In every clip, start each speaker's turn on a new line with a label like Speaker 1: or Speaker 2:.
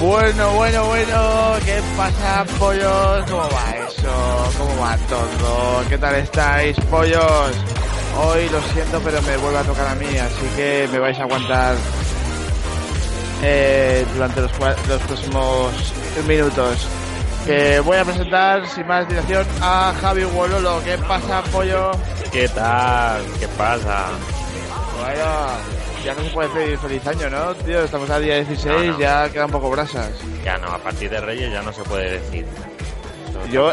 Speaker 1: Bueno, bueno, bueno, ¿qué pasa, pollos? ¿Cómo va eso? ¿Cómo va todo? ¿Qué tal estáis, pollos? Hoy lo siento, pero me vuelve a tocar a mí, así que me vais a aguantar eh, durante los, próximos minutos. Que voy a presentar, sin más dilación, a Javi Wololo. ¿Qué pasa, pollo?
Speaker 2: ¿Qué tal? ¿Qué pasa?
Speaker 1: Bueno, ya no se puede pedir feliz año, ¿no, tío? Estamos al día 16,
Speaker 2: No, no.
Speaker 1: ya quedan poco brasas.
Speaker 2: Ya no, a partir de Reyes ya no se puede decir. Eso
Speaker 1: Yo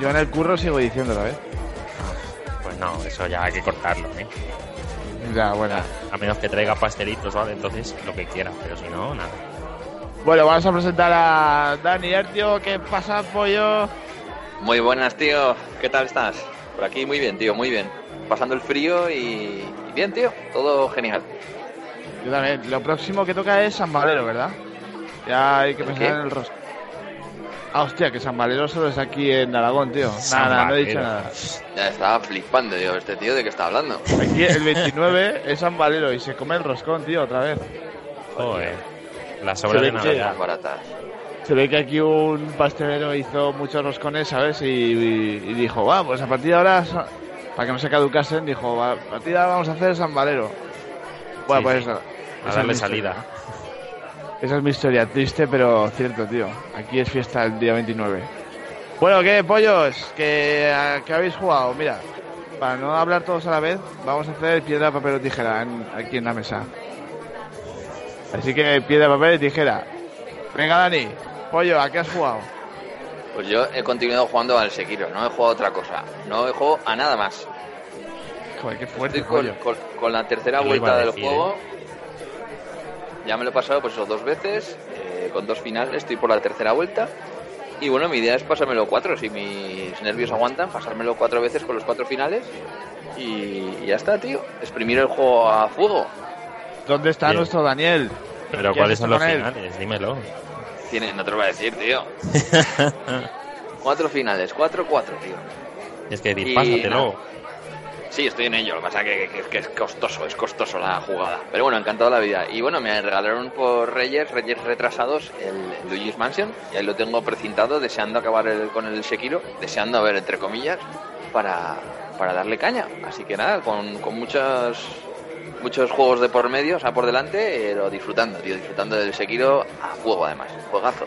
Speaker 1: yo en el curro sigo diciéndolo, ¿eh?
Speaker 2: Pues no, eso ya hay que cortarlo, ¿eh?
Speaker 1: Ya, bueno.
Speaker 2: A menos que traiga pastelitos, ¿vale? Entonces lo que quiera, pero si no, nada.
Speaker 1: Bueno, vamos a presentar a Dani Ertio. ¿Qué pasa, pollo?
Speaker 3: Muy buenas, tío. ¿Qué tal estás? Por aquí muy bien, tío, muy bien. Pasando el frío y, y bien, tío. Todo genial.
Speaker 1: Yo también. Lo próximo que toca es San Valero, ¿verdad? Ya hay que
Speaker 3: ¿El
Speaker 1: pensar
Speaker 3: qué?
Speaker 1: en el rostro. Ah, hostia, que San Valero solo es aquí en Aragón, tío.
Speaker 2: San
Speaker 1: Nada, no he dicho nada.
Speaker 3: Ya estaba flipando, tío. Este tío, ¿de qué está hablando?
Speaker 1: Aquí el 29 es San Valero y se come el roscón, tío, otra vez.
Speaker 2: Joder. La sobra
Speaker 1: Se
Speaker 2: de
Speaker 1: ve que-
Speaker 2: Navidad.
Speaker 3: Las baratas.
Speaker 1: Se ve que aquí un pastelero hizo muchos roscones, ¿sabes? Y, y- y dijo, va, pues a partir de ahora, para que no se caducasen, dijo, va, a partir de ahora vamos a hacer San Valero. Bueno,
Speaker 2: Sí,
Speaker 1: pues eso.
Speaker 2: A
Speaker 1: esa es
Speaker 2: darle
Speaker 1: mi
Speaker 2: salida.
Speaker 1: historia. Esa es mi historia, triste pero cierto, tío. Aquí es fiesta el día 29. Bueno, ¿qué, pollos? ¿Qué, a- qué habéis jugado? Mira, para no hablar todos a la vez, vamos a hacer piedra, papel o tijera en- aquí en la mesa. Así que piedra, papel y tijera. Venga, Dani, pollo, ¿a qué has jugado?
Speaker 3: Pues yo he continuado jugando al Sekiro. No he jugado a otra cosa. No he jugado a nada más.
Speaker 1: Joder, qué fuerte,
Speaker 3: Estoy con,
Speaker 1: pollo.
Speaker 3: con- con la tercera vuelta del
Speaker 2: decir,
Speaker 3: juego. Ya me lo he pasado pues eso, dos veces, eh, con dos finales, estoy por la tercera vuelta. Y bueno, mi idea es pasármelo cuatro, si mis nervios aguantan, pasármelo cuatro veces con los cuatro finales. Y ya está, tío. Exprimir el juego a fuego.
Speaker 1: ¿Dónde está
Speaker 2: Bien.
Speaker 1: nuestro Daniel?
Speaker 2: Pero
Speaker 1: ¿Qué
Speaker 2: ¿cuáles son los finales? Dímelo.
Speaker 3: Tiene, no te lo voy a decir, tío. cuatro finales, cuatro, cuatro, tío.
Speaker 2: Es que
Speaker 3: Y
Speaker 2: dispásatelo.
Speaker 3: Sí, estoy en ello. Lo que pasa es que, que- que es costoso, es costoso la jugada. Pero bueno, encantado la vida. Y bueno, me regalaron por Reyes, Reyes retrasados, el Luigi's Mansion. Y ahí lo tengo precintado, deseando acabar el- con el Sekiro. Deseando, a ver, entre comillas, para, para darle caña. Así que nada, con, con muchos, muchos juegos de por medio, o sea, por delante, pero disfrutando, tío. Disfrutando del Sekiro a fuego, además. Juegazo.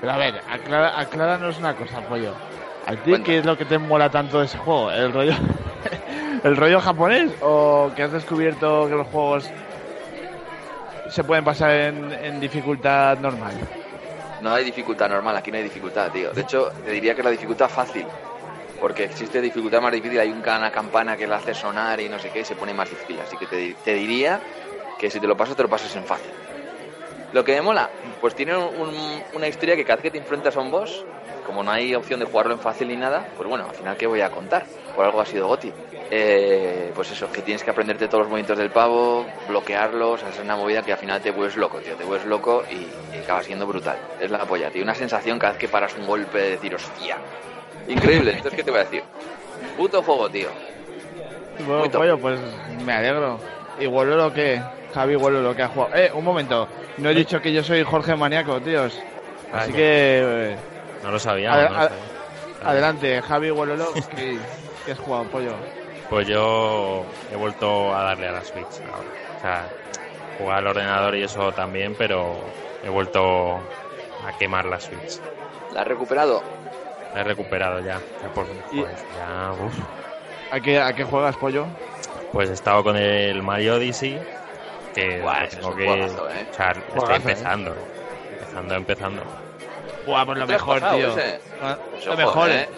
Speaker 1: Pero a ver, aclara, acláranos una cosa, pollo. ¿A ti qué es lo que te mola tanto de ese juego? ¿El rollo, el rollo japonés? ¿O que has descubierto que los juegos se pueden pasar en, en dificultad normal?
Speaker 3: No hay dificultad normal, aquí no hay dificultad, tío. De hecho, te diría que es la dificultad fácil. Porque existe dificultad más difícil, hay una campana que la hace sonar y no sé qué, y se pone más difícil. Así que te, di- te diría que si te lo pasas, te lo pasas en fácil. Lo que me mola, pues tiene un- una historia que cada vez que te enfrentas a un boss, como no hay opción de jugarlo en fácil ni nada, pues bueno, al final, ¿qué voy a contar? Por algo ha sido Goti. Eh, pues eso, que tienes que aprenderte todos los movimientos del pavo, bloquearlos, hacer una movida que al final te vuelves loco, tío. Te vuelves loco y, y acaba siendo brutal. Es la polla, tío. Una sensación cada vez que paras un golpe de decir, hostia. Increíble. Entonces, ¿qué te voy a decir? Puto juego, tío.
Speaker 1: Bueno, pollo, pues me alegro. Y vuelvo lo que... Javi lo que ha jugado. Eh, un momento. No he dicho que yo soy Jorge Maniaco, tíos. Así
Speaker 2: Vaya.
Speaker 1: que... eh,
Speaker 2: No lo
Speaker 1: Ade-
Speaker 2: no lo
Speaker 1: adelante, Javi Vuelolo, ¿qué, qué has jugado, pollo?
Speaker 2: Pues yo he vuelto a darle a la Switch ahora. O sea, jugar al ordenador y eso también, pero he vuelto a quemar la Switch.
Speaker 3: ¿La has recuperado?
Speaker 2: La he recuperado ya. ya por,
Speaker 1: Y-
Speaker 2: joder, ya, uf.
Speaker 1: ¿A qué, ¿A qué juegas, pollo?
Speaker 2: Pues he estado con el Mario Odyssey, que
Speaker 3: Buah,
Speaker 2: tengo
Speaker 3: es un
Speaker 2: que...
Speaker 3: juegazo, ¿eh?
Speaker 2: O sea, estoy
Speaker 1: Juegazo, ¿eh?
Speaker 2: empezando. Empezando, empezando.
Speaker 1: Buah, pues lo
Speaker 3: ¿Te lo has
Speaker 1: mejor,
Speaker 3: pasado
Speaker 1: tío.
Speaker 3: ese?
Speaker 1: Ah,
Speaker 3: Pues
Speaker 1: Lo mejor,
Speaker 3: ¿eh?
Speaker 1: eh.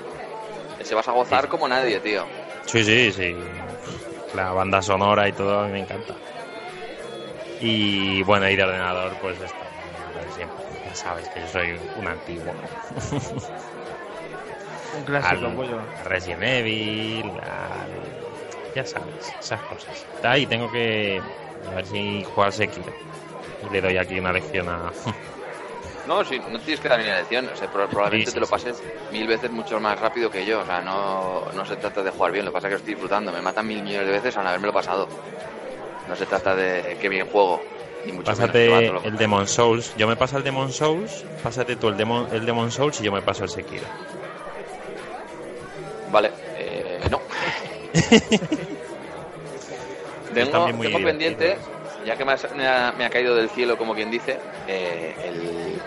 Speaker 3: Ese vas a gozar como nadie, tío.
Speaker 2: Sí, sí, sí. La banda sonora y todo a mí me encanta. Y bueno, y de ordenador, pues esto, siempre. Ya sabes que yo soy un antiguo.
Speaker 1: Un clásico,
Speaker 2: Al
Speaker 1: pollo.
Speaker 2: Resident Evil, al- ya sabes, esas cosas. Ahí tengo que a ver si jugar Sekiro. Y le doy aquí una lección a...
Speaker 3: No, sí, no tienes que dar ni la lección. O sea, pro- probablemente
Speaker 2: Sí, sí,
Speaker 3: te lo
Speaker 2: sí.
Speaker 3: pases mil veces mucho más rápido que yo. O sea, no, no se trata de jugar bien. Lo que pasa es que estoy disfrutando. Me matan mil millones de veces al haberme lo pasado. No se trata de que bien juego. Ni mucho
Speaker 2: Pásate
Speaker 3: menos llevándolo.
Speaker 2: el Demon Souls. Yo me paso el Demon Souls, pásate tú el Demon, el Demon Souls y yo me paso el Sekiro.
Speaker 3: Vale, eh, no. tengo
Speaker 2: muy
Speaker 3: tengo pendiente, ya que me, ha, me ha caído del cielo, como quien dice, eh, el,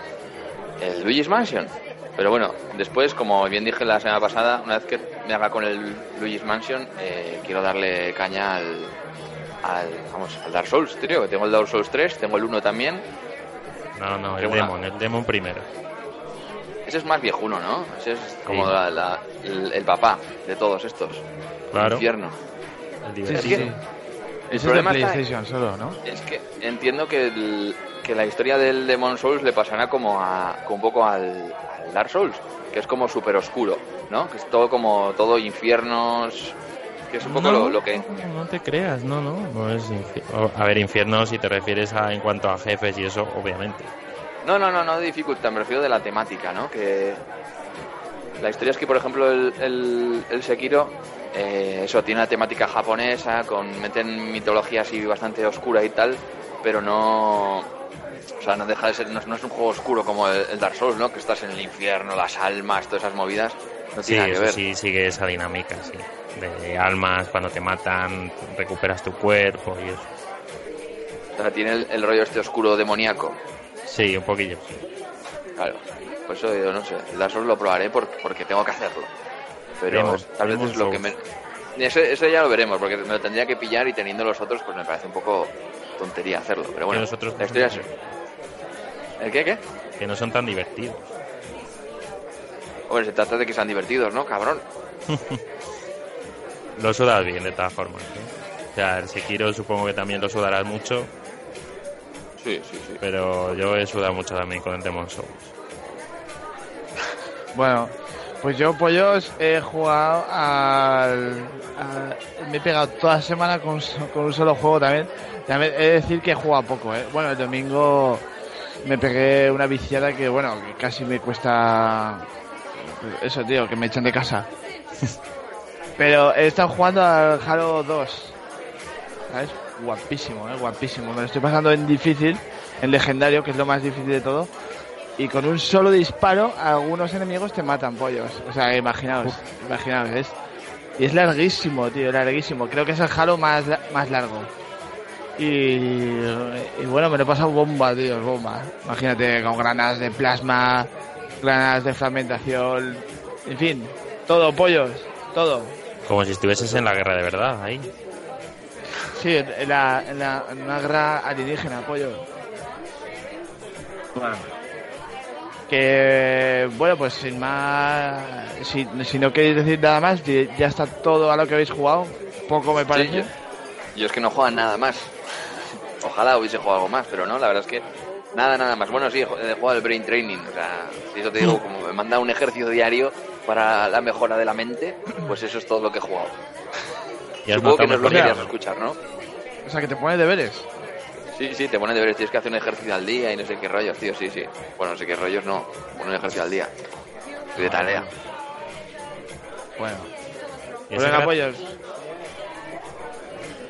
Speaker 3: el Luigi's Mansion. Pero bueno, después, como bien dije la semana pasada, una vez que me haga con el Luigi's Mansion, eh, quiero darle caña al, al, vamos, al Dark Souls, tío, que tengo el Dark Souls 3, tengo el 1 también.
Speaker 2: No, no, el. Demon, el Demon primero.
Speaker 3: Ese es más viejuno, ¿no? Ese es como
Speaker 2: Sí.
Speaker 3: la- la- el, el papá de todos estos.
Speaker 2: Claro.
Speaker 3: Infierno.
Speaker 2: El
Speaker 1: Sí, sí.
Speaker 3: El
Speaker 1: Ese es de
Speaker 3: problema está
Speaker 1: PlayStation solo, ¿no?
Speaker 3: Es que entiendo que, el- que la historia del Demon Souls le pasará como, a, como un poco al, al Dark Souls, que es como súper oscuro, ¿no? Que es todo como todo infiernos, que es un poco
Speaker 2: no,
Speaker 3: lo, lo que...
Speaker 2: No te creas, no, no. no es infi- o- a ver, infierno si te refieres a en cuanto a jefes y eso, obviamente.
Speaker 3: No, no, no, no de dificultad, me refiero de la temática, ¿no? Que la historia es que, por ejemplo, el, el, el Sekiro, eh, eso, tiene una temática japonesa, con meten mitología así bastante oscura y tal, pero no... O sea, no deja de ser, no, es- no es un juego oscuro como el, el Dark Souls, ¿no? Que estás en el infierno, las almas, todas esas movidas, no
Speaker 2: Sí,
Speaker 3: tiene nada que
Speaker 2: eso
Speaker 3: ver.
Speaker 2: sí sigue esa dinámica, sí. De almas, cuando te matan, recuperas tu cuerpo y eso.
Speaker 3: O sea, tiene el, el rollo este oscuro demoníaco.
Speaker 2: Sí, un poquillo.
Speaker 3: Claro. Por eso yo no sé, el Dark Souls lo probaré por- porque tengo que hacerlo. Pero tal vez es lo que me... Eso, eso ya lo veremos, porque me lo tendría que pillar y teniendo los otros, pues me parece un poco tontería hacerlo. Pero bueno,
Speaker 2: Que los otros
Speaker 3: la historia es... ¿El qué, qué?
Speaker 2: Que no son tan divertidos.
Speaker 3: Hombre, se trata de que sean divertidos, ¿no, cabrón?
Speaker 2: Lo sudas bien, de todas formas. ¿eh? O sea, el Sekiro supongo que también lo sudarás mucho,
Speaker 3: Sí, sí, sí.
Speaker 2: pero yo he sudado mucho también con el Demon Souls.
Speaker 1: Bueno, pues yo, pollos, he jugado al. me he pegado toda la semana con, un solo juego también. También he de decir que he jugado poco, ¿eh? Bueno, el domingo me pegué una viciada que, bueno, que casi me cuesta. Eso, tío, que me echan de casa. Pero he estado jugando al Halo 2. ¿Sabes? Guapísimo, ¿eh? Guapísimo. Me lo estoy pasando en difícil, en legendario, que es lo más difícil de todo. Y con un solo disparo, algunos enemigos te matan pollos. O sea, imaginaos, imaginaos, es. Y es larguísimo, tío, larguísimo. Creo que es el Halo más, la- más largo. Y, y bueno, me lo he pasado bomba, tío, bomba. Imagínate, con granadas de plasma, granadas de fragmentación, en fin, todo, pollos, todo.
Speaker 2: Como si estuvieses en la guerra de verdad, ahí.
Speaker 1: Sí, en, la, en, la, en una guerra alienígena, pollo. Bueno. Que, bueno, pues sin más. Si, si no queréis decir nada más, ya está todo a lo que habéis jugado. Poco me parece.
Speaker 3: Sí, yo, yo es que no juegan nada más. Ojalá hubiese jugado algo más, pero no, la verdad es que nada, nada más. Bueno, sí, he jugado el Brain Training. O sea, si eso te digo, como me manda un ejercicio diario para la mejora de la mente, pues eso es todo lo que he jugado.
Speaker 2: Y
Speaker 3: Supongo que no es lo que querías escuchar, ¿no?
Speaker 1: O sea, que te pone deberes.
Speaker 3: Sí, sí, te ponen deberes, tienes que hacer un ejercicio al día y no sé qué rollos, tío, sí, sí. Bueno, no sé qué rollos, no. Un ejercicio al día. Estoy de tarea.
Speaker 1: Bueno.
Speaker 2: ¿Y
Speaker 1: Pues
Speaker 2: ese
Speaker 1: venga, pollos.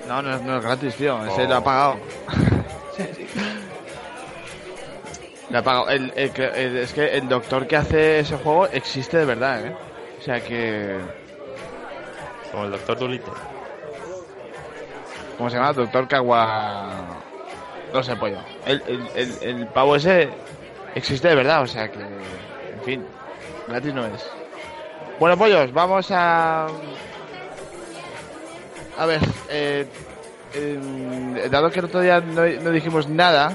Speaker 1: No, no, es- no es gratis, tío. Ese
Speaker 2: Oh.
Speaker 1: lo ha pagado.
Speaker 3: Sí, sí.
Speaker 1: Lo ha pagado. El, el que- el- es que el doctor que hace ese juego existe de verdad, ¿eh? O sea que.
Speaker 2: Como el Doctor Dolittle.
Speaker 1: ¿Cómo se llama? Doctor Kawa. No sé, pollo. El, el, el, pavo ese existe de verdad, o sea que. En fin, gratis no es. Bueno, pollos, vamos a. A ver, eh, dado que el otro día no, no dijimos nada,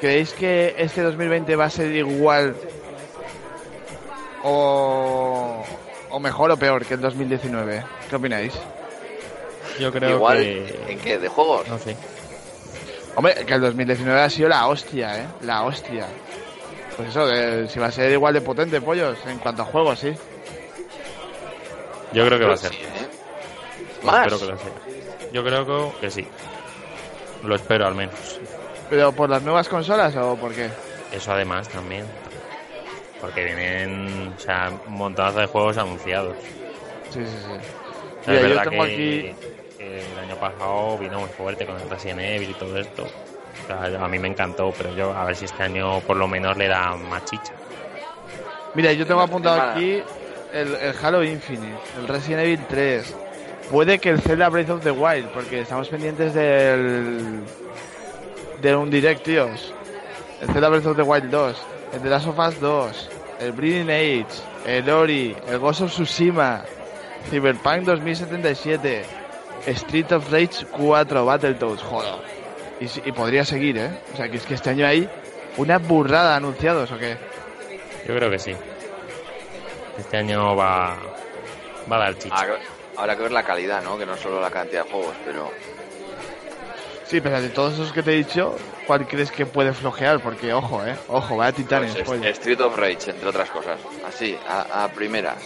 Speaker 1: ¿creéis que este 2020 va a ser igual o, o mejor o peor que el 2019? ¿Qué opináis?
Speaker 2: Yo creo
Speaker 3: Igual,
Speaker 2: que...
Speaker 3: ¿en qué? ¿De juegos?
Speaker 2: No sé.
Speaker 1: Hombre, que el 2019 ha sido la hostia, ¿eh? La hostia. Pues eso, que si va a ser igual de potente, pollos, en cuanto a juegos, sí.
Speaker 2: Yo creo que va a ser.
Speaker 3: Sí, ¿eh?
Speaker 2: Yo
Speaker 3: ¿Más?
Speaker 2: creo que. Yo creo sí. Lo espero al menos.
Speaker 1: ¿Pero por las nuevas consolas o por qué?
Speaker 2: Eso además también. Porque vienen, o sea, un montonazo de juegos anunciados.
Speaker 1: Sí, sí, sí.
Speaker 2: O sea,
Speaker 1: Mira,
Speaker 2: es
Speaker 1: yo
Speaker 2: verdad
Speaker 1: tengo
Speaker 2: que,
Speaker 1: aquí...
Speaker 2: el año pasado vino muy fuerte con el Resident Evil y todo esto. O sea, a mí me encantó, pero yo a ver si este año por lo menos le da más chicha.
Speaker 1: Mira, yo tengo apuntado aquí el, el Halo Infinite, el Resident Evil 3. Puede que el Zelda Breath of the Wild, porque estamos pendientes del. de un direct, tíos. El Zelda Breath of the Wild 2, el The Last of Us 2, el Breeding Age, el Ori, el Ghost of Tsushima, Cyberpunk 2077, Street of Rage 4, Battletoads, joder. Y, si- y podría seguir, ¿eh? O sea, que es que este año hay una burrada anunciados, ¿o qué?
Speaker 2: Yo creo que sí. Este año va, va a dar chicha.
Speaker 3: Habrá, habrá que ver la calidad, ¿no? Que no solo la cantidad de juegos, pero...
Speaker 1: Sí, pero de todos esos que te he dicho, ¿cuál crees que puede flojear? Porque, ojo, eh, ojo, vaya titanes,
Speaker 3: Pues. Street of Rage, entre otras cosas. Así, a, a primeras.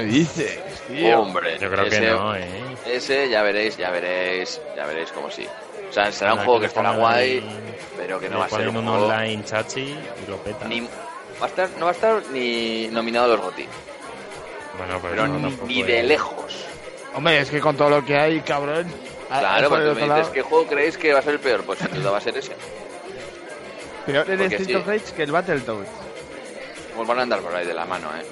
Speaker 1: ¿Qué dices, tío?
Speaker 3: Hombre,
Speaker 2: Yo creo
Speaker 3: ese,
Speaker 2: que no, ¿eh?
Speaker 3: Ese ya veréis, ya veréis, ya veréis como sí. O sea, será un juego que estará guay, pero que no va a ser
Speaker 2: ponen
Speaker 3: un
Speaker 2: un
Speaker 3: juego...
Speaker 2: online chachi y lo peta.
Speaker 3: Ni, va a estar, no va a estar ni nominado a los GOTY,
Speaker 2: Bueno, pero,
Speaker 3: pero
Speaker 2: no,
Speaker 3: ni,
Speaker 2: es-
Speaker 3: de lejos.
Speaker 1: Hombre, es que con todo lo que hay, cabrón.
Speaker 3: Claro,
Speaker 1: por el
Speaker 3: porque
Speaker 1: otro
Speaker 3: me dices, ¿qué juego creéis que va a ser el peor? Pues sin duda va a ser ese.
Speaker 1: Peor el
Speaker 3: porque
Speaker 1: Street
Speaker 3: sí.
Speaker 1: of Rage que el Battletoads.
Speaker 3: Pues van a andar por ahí de la mano, ¿eh?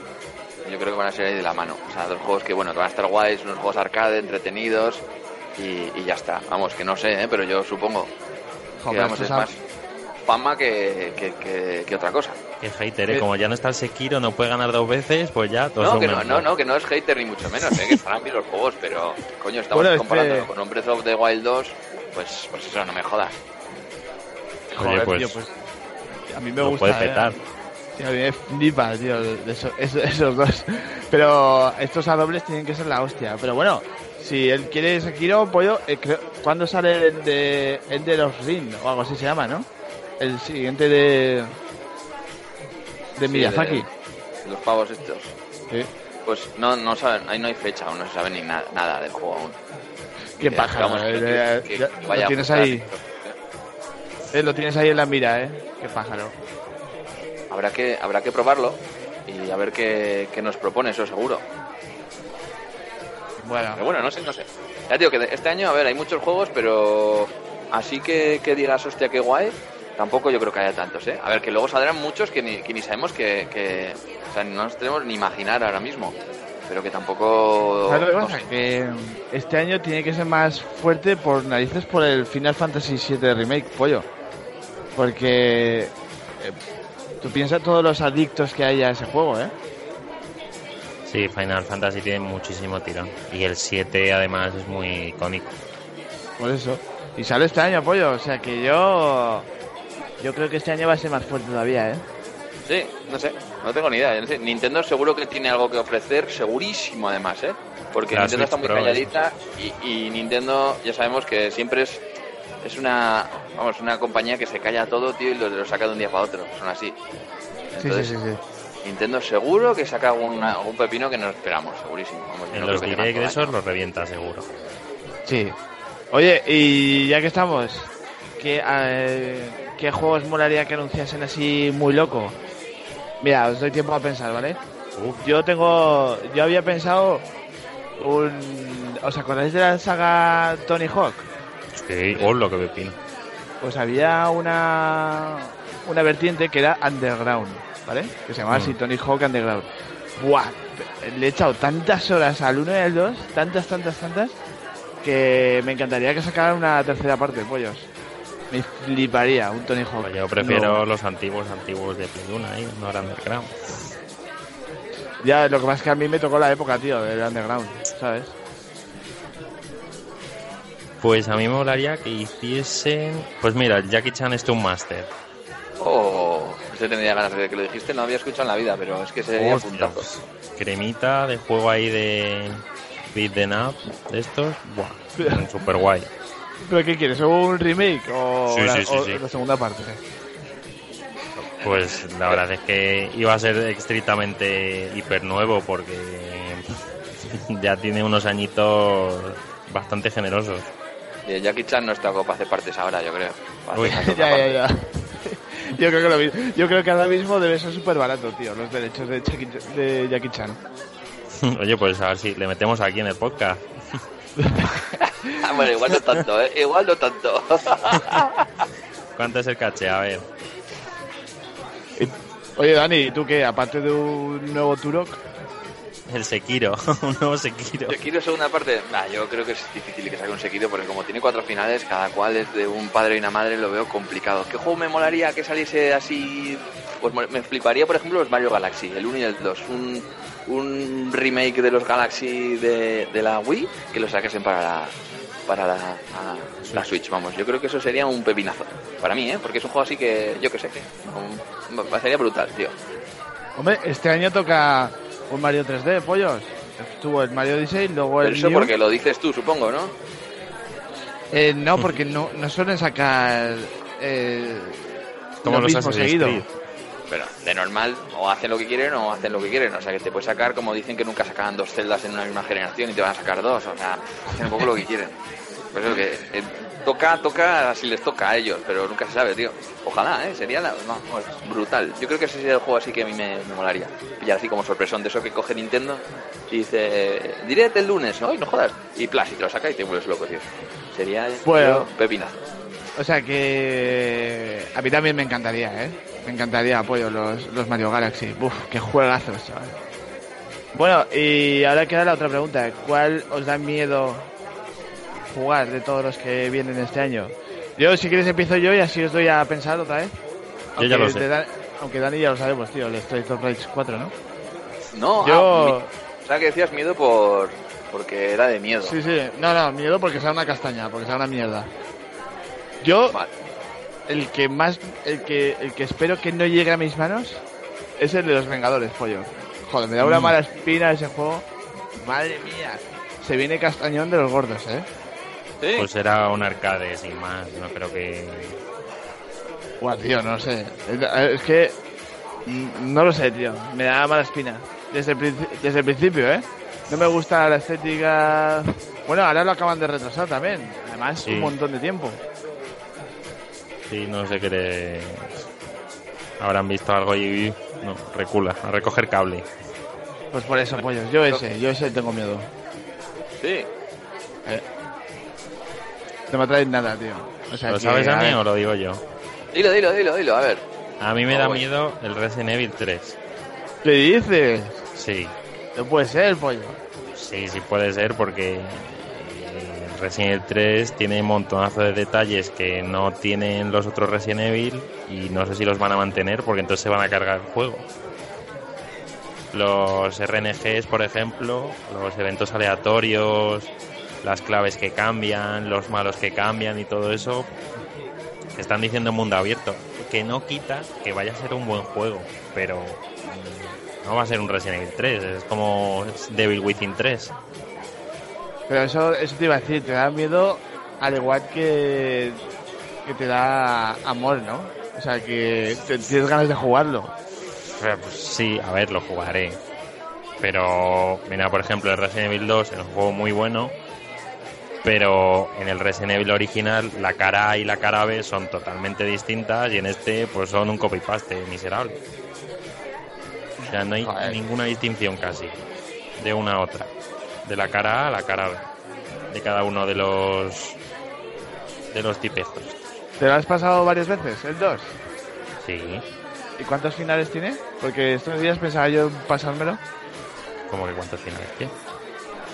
Speaker 3: Yo creo que van a ser ahí de la mano. O sea, dos juegos que, bueno, que van a estar guays, unos juegos arcade, entretenidos, y, y ya está. Vamos, que no sé, ¿eh? Pero yo supongo que vamos, es más fama que, que, que- que otra cosa.
Speaker 2: Qué hater, ¿eh? Como ya no está el Sekiro, no puede ganar dos veces, pues ya todos
Speaker 3: No que no, no, no, que no es hater ni mucho menos, ¿eh? que estarán bien los juegos, pero coño, estamos
Speaker 1: Bueno, este-
Speaker 3: comparándolo con un Breath of the Wild 2, pues, pues eso, no me jodas.
Speaker 2: Oye,
Speaker 1: Joder,
Speaker 2: pues,
Speaker 1: tío, pues. A mí me gusta.
Speaker 2: puede
Speaker 1: eh. Tío, me flipa, tío, de eso- eso- esos dos. Pero estos a dobles tienen que ser la hostia. Pero bueno, si él quiere Sekiro, pollo, eh, creo- ¿cuándo sale el de, el de los Ring? O algo así se llama, ¿no? El siguiente de. de
Speaker 3: Sí,
Speaker 1: Miyazaki.
Speaker 3: de- Los pavos estos.
Speaker 1: Sí.
Speaker 3: Pues no, no saben, ahí no hay fecha aún, no se sabe ni na- nada del juego aún.
Speaker 1: Qué
Speaker 3: Que,
Speaker 1: pájaro,
Speaker 3: vamos,
Speaker 1: eh,
Speaker 3: que-
Speaker 1: eh,
Speaker 3: que
Speaker 1: ya-
Speaker 3: vaya
Speaker 1: lo tienes ahí, eh, lo tienes ahí en la mira, eh. Qué pájaro.
Speaker 3: Habrá que, habrá que probarlo y a ver qué, qué nos propone, eso seguro.
Speaker 1: Bueno,
Speaker 3: Pero bueno, no sé, no sé. Ya digo que este año, a ver, hay muchos juegos, pero así que, que digas, hostia, qué guay, tampoco yo creo que haya tantos, ¿eh? A ver, que luego saldrán muchos que ni, que ni sabemos que, que- O sea, no nos tenemos ni imaginar ahora mismo. Pero que tampoco...
Speaker 1: ¿Sabes lo que
Speaker 3: no
Speaker 1: pasa?
Speaker 3: sé.
Speaker 1: Que este año tiene que ser más fuerte por narices por el Final Fantasy VII Remake, pollo. Porque eh, tú piensas todos los adictos que hay a ese juego, ¿eh?
Speaker 2: Sí, Final Fantasy tiene muchísimo tirón. Y el 7 además es muy icónico.
Speaker 1: Por eso. Y sale este año, pollo. O sea que yo... Yo creo que este año va a ser más fuerte todavía, ¿eh?
Speaker 3: Sí, no sé, no tengo ni idea. no sé. Nintendo seguro que tiene algo que ofrecer, segurísimo además, ¿eh? Porque
Speaker 2: La
Speaker 3: Nintendo está muy
Speaker 2: Pro,
Speaker 3: calladita y, y Nintendo ya sabemos que siempre es es una vamos una compañía que se calla todo, tío, y lo, lo saca de un día para otro. Son así.
Speaker 1: Sí,
Speaker 3: Entonces,
Speaker 1: sí, sí, sí.
Speaker 3: Nintendo seguro que saca algún, algún pepino que no esperamos, segurísimo. Vamos,
Speaker 2: En
Speaker 3: no
Speaker 2: los direct
Speaker 3: todo
Speaker 2: esos los revienta seguro.
Speaker 1: Sí. Oye, y ya que estamos, ¿qué, eh, ¿qué juegos molaría que anunciasen así muy loco? Mira, os doy tiempo a pensar, ¿vale?
Speaker 2: Uf,
Speaker 1: Yo tengo. Yo había pensado un. ¿Os acordáis de la saga Tony Hawk?
Speaker 2: sí, oh, lo que pepino.
Speaker 1: Pues había una. Una vertiente que era Underground, ¿vale? Que se llamaba así
Speaker 2: Mm.
Speaker 1: Tony Hawk Underground. ¡Buah! Le he echado tantas horas al 1 y al 2, tantas, tantas, tantas, que me encantaría que sacaran una tercera parte, pollos. Me fliparía un Tony Hawk.
Speaker 2: Yo prefiero
Speaker 1: No.
Speaker 2: los antiguos, antiguos de Play 1 ahí, no eran underground.
Speaker 1: Ya, lo que pasa es que a mí me tocó la época, tío, del Underground, ¿sabes?
Speaker 2: Pues a mí me molaría que hiciesen. Pues mira, el Jackie Chan Stone Master.
Speaker 3: Oh, ese tendría ganas de que lo dijiste, no había escuchado en la vida, pero es que sería puntazo.
Speaker 2: Cremita de juego ahí de Beat the Up, de estos. Buah, super guay.
Speaker 1: ¿Pero qué quieres? ¿Un remake o,
Speaker 2: Sí,
Speaker 1: la,
Speaker 2: sí, sí,
Speaker 1: o
Speaker 2: sí.
Speaker 1: la segunda parte?
Speaker 2: Pues la verdad es que iba a ser estrictamente hiper nuevo porque ya tiene unos añitos bastante generosos.
Speaker 3: Y el Jackie Chan no está como para hacer partes ahora, yo creo.
Speaker 2: Uy.
Speaker 1: ya, ya, ya. Yo creo que lo mismo. Yo creo que ahora mismo debe ser súper barato, tío, los derechos de Jackie, de Jackie Chan.
Speaker 2: Oye, pues a ver si le metemos aquí en el podcast.
Speaker 3: Ah, bueno, igual no tanto, ¿eh? Igual no tanto.
Speaker 2: ¿Cuánto es el caché? A ver.
Speaker 1: Oye, Dani, ¿y tú qué? Aparte de un nuevo Turok,
Speaker 2: El Sekiro, un nuevo Sekiro.
Speaker 3: Sekiro segunda parte, nah, yo creo que es difícil que saque un Sekiro porque como tiene cuatro finales, cada cual es de un padre y una madre, lo veo complicado. ¿Qué juego me molaría que saliese así? Pues me fliparía, por ejemplo, los Mario Galaxy, el 1 y el 2. Un, un remake de los Galaxy de, de la Wii que lo sacasen para la, para la, a- la Switch, vamos. Yo creo que eso sería un pepinazo. Para mí, ¿eh? Porque es un juego así que, yo qué sé, un- parecería brutal, tío.
Speaker 1: Hombre, este año toca un Mario 3D, pollos. Estuvo el Mario Odyssey, luego
Speaker 3: Pero
Speaker 1: el
Speaker 3: eso
Speaker 1: New.
Speaker 3: porque lo dices tú, supongo, ¿no?
Speaker 1: Eh, no, porque no, no suelen sacar eh,
Speaker 2: Como
Speaker 1: lo
Speaker 2: los
Speaker 1: mismo seguido.
Speaker 3: Pero de normal, o hacen lo que quieren o hacen lo que quieren. O sea, que te puedes sacar, como dicen que nunca sacaban dos celdas en una misma generación y te van a sacar dos. O sea, hacen un poco lo que quieren. Por eso que eh, toca, toca si les toca a ellos, pero nunca se sabe, tío. Ojalá, ¿eh? Sería la, brutal. Yo creo que ese sería el juego así que a mí me, me molaría. Pillar así como sorpresón de eso que coge Nintendo y dice, direct el lunes, ¿no? Y no jodas. Y plas, y te lo saca y te vuelves loco, tío. Sería
Speaker 1: Bueno.
Speaker 3: tío, pepinazo.
Speaker 1: O sea que a mí también me encantaría, ¿eh? Me encantaría apoyo los, los Mario Galaxy. Uf, qué juegazos, chaval. Bueno, y ahora queda la otra pregunta. ¿Cuál os da miedo jugar de todos los que vienen este año? Yo, si quieres, empiezo yo y así os doy a pensar otra vez.
Speaker 2: Yo ya lo sé.
Speaker 1: de Dan- aunque Dani ya lo sabemos, tío, el Street of Rage 4, ¿no?
Speaker 3: No,
Speaker 1: Yo-
Speaker 3: ah, mi- o sea, que decías miedo por porque era de miedo.
Speaker 1: Sí, sí. No, no, miedo porque sea una castaña, porque sea una mierda. Yo,
Speaker 3: Vale.
Speaker 1: el que más, el que, el que espero que no llegue a mis manos es el de los Vengadores, pollo. Joder, me da una
Speaker 2: Mm.
Speaker 1: mala espina ese juego. Madre mía. Se viene castañón de los gordos, ¿eh?
Speaker 3: Sí.
Speaker 2: Pues era un arcade sin más. No creo que.
Speaker 1: Buah, tío, no sé. Es que, no lo sé, tío. Me da mala espina. Desde el, desde el principio, ¿eh? No me gusta la estética. Bueno, ahora lo acaban de retrasar también. Además,
Speaker 2: Sí.
Speaker 1: un montón de tiempo.
Speaker 2: Sí, no sé qué le. Habrán visto algo y. No, recula, a recoger cable.
Speaker 1: Pues por eso, pollos. Yo ese, yo ese tengo miedo.
Speaker 3: Sí.
Speaker 1: No me atraes nada, tío. O sea,
Speaker 2: ¿Lo
Speaker 1: que,
Speaker 2: sabes a mí o lo digo yo?
Speaker 3: Dilo, dilo, dilo, dilo, a ver.
Speaker 2: A mí me
Speaker 3: Oh,
Speaker 2: da
Speaker 3: bueno.
Speaker 2: miedo el Resident Evil 3.
Speaker 1: ¿Qué dices?
Speaker 2: Sí,
Speaker 1: No puede ser, pollo.
Speaker 2: sí, sí puede ser porque eh, el Resident Evil 3 tiene un montonazo de detalles que no tienen los otros Resident Evil y no sé si los van a mantener porque entonces se van a cargar el juego. Los RNGs, por ejemplo, los eventos aleatorios, las claves que cambian, los malos que cambian y todo eso, están diciendo mundo abierto, que no quita que vaya a ser un buen juego, pero mm, no va a ser un Resident Evil 3, es como Devil Within 3.
Speaker 1: Pero eso, eso te iba a decir, te da miedo al igual que, que te da amor, ¿no? O sea, que te- tienes ganas de jugarlo.
Speaker 2: Pues sí, a ver, lo jugaré. Pero, mira, por ejemplo, el Resident Evil 2 es un juego muy bueno, pero en el Resident Evil original la cara A y la cara B son totalmente distintas y en este pues son un copy-paste miserable. O sea, no hay
Speaker 1: Joder.
Speaker 2: ninguna distinción casi de una a otra. De la cara A a la cara B. De cada uno de los de los tipejos.
Speaker 1: ¿Te lo has pasado varias veces, el 2?
Speaker 2: Sí,
Speaker 1: ¿Y cuántos finales tiene? Porque estos días pensaba yo pasármelo.
Speaker 2: como que cuántos finales tiene.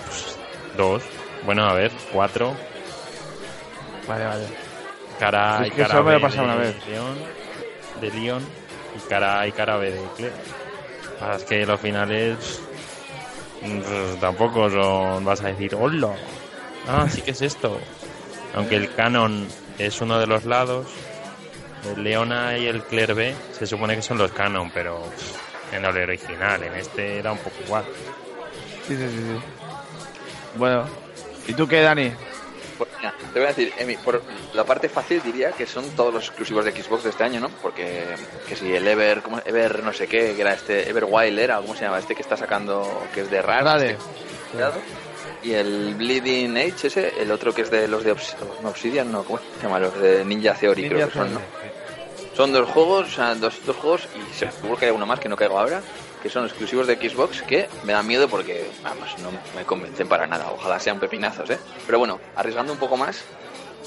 Speaker 2: Pues, dos. Bueno, a ver, cuatro.
Speaker 1: Vale, vale.
Speaker 2: Cara y cara B de
Speaker 1: una vez.
Speaker 2: León, de León y cara y cara B de. Ah, Es que los finales mm, pues, tampoco son, vas a decir, hola. Ah, sí que es esto. Aunque el canon es uno de los lados, el Leona y el Claire B se supone que son los canon, pero en el original, en este era un poco igual.
Speaker 1: Sí, sí, sí, sí. Bueno, ¿y tú qué, Dani?
Speaker 3: Pues mira, te voy a decir, Emi, por la parte fácil diría que son todos los exclusivos de Xbox de este año, ¿no? Porque que si el Ever, ¿cómo? Ever no sé qué, que era este, Ever Wild era, ¿cómo se llama? Este que está sacando, que es de Rare. Este. Y el Bleeding Age ese, el otro que es de los de Obs- no, Obsidian, no, ¿cómo se llama? Los de Ninja Theory, creo que son, ¿no? Son dos juegos, o sea, dos, dos juegos y seguro que hay uno más que no caigo ahora, que son exclusivos de Xbox que me dan miedo porque, vamos, no me convencen para nada. Ojalá sean pepinazos, ¿eh? Pero bueno, arriesgando un poco más,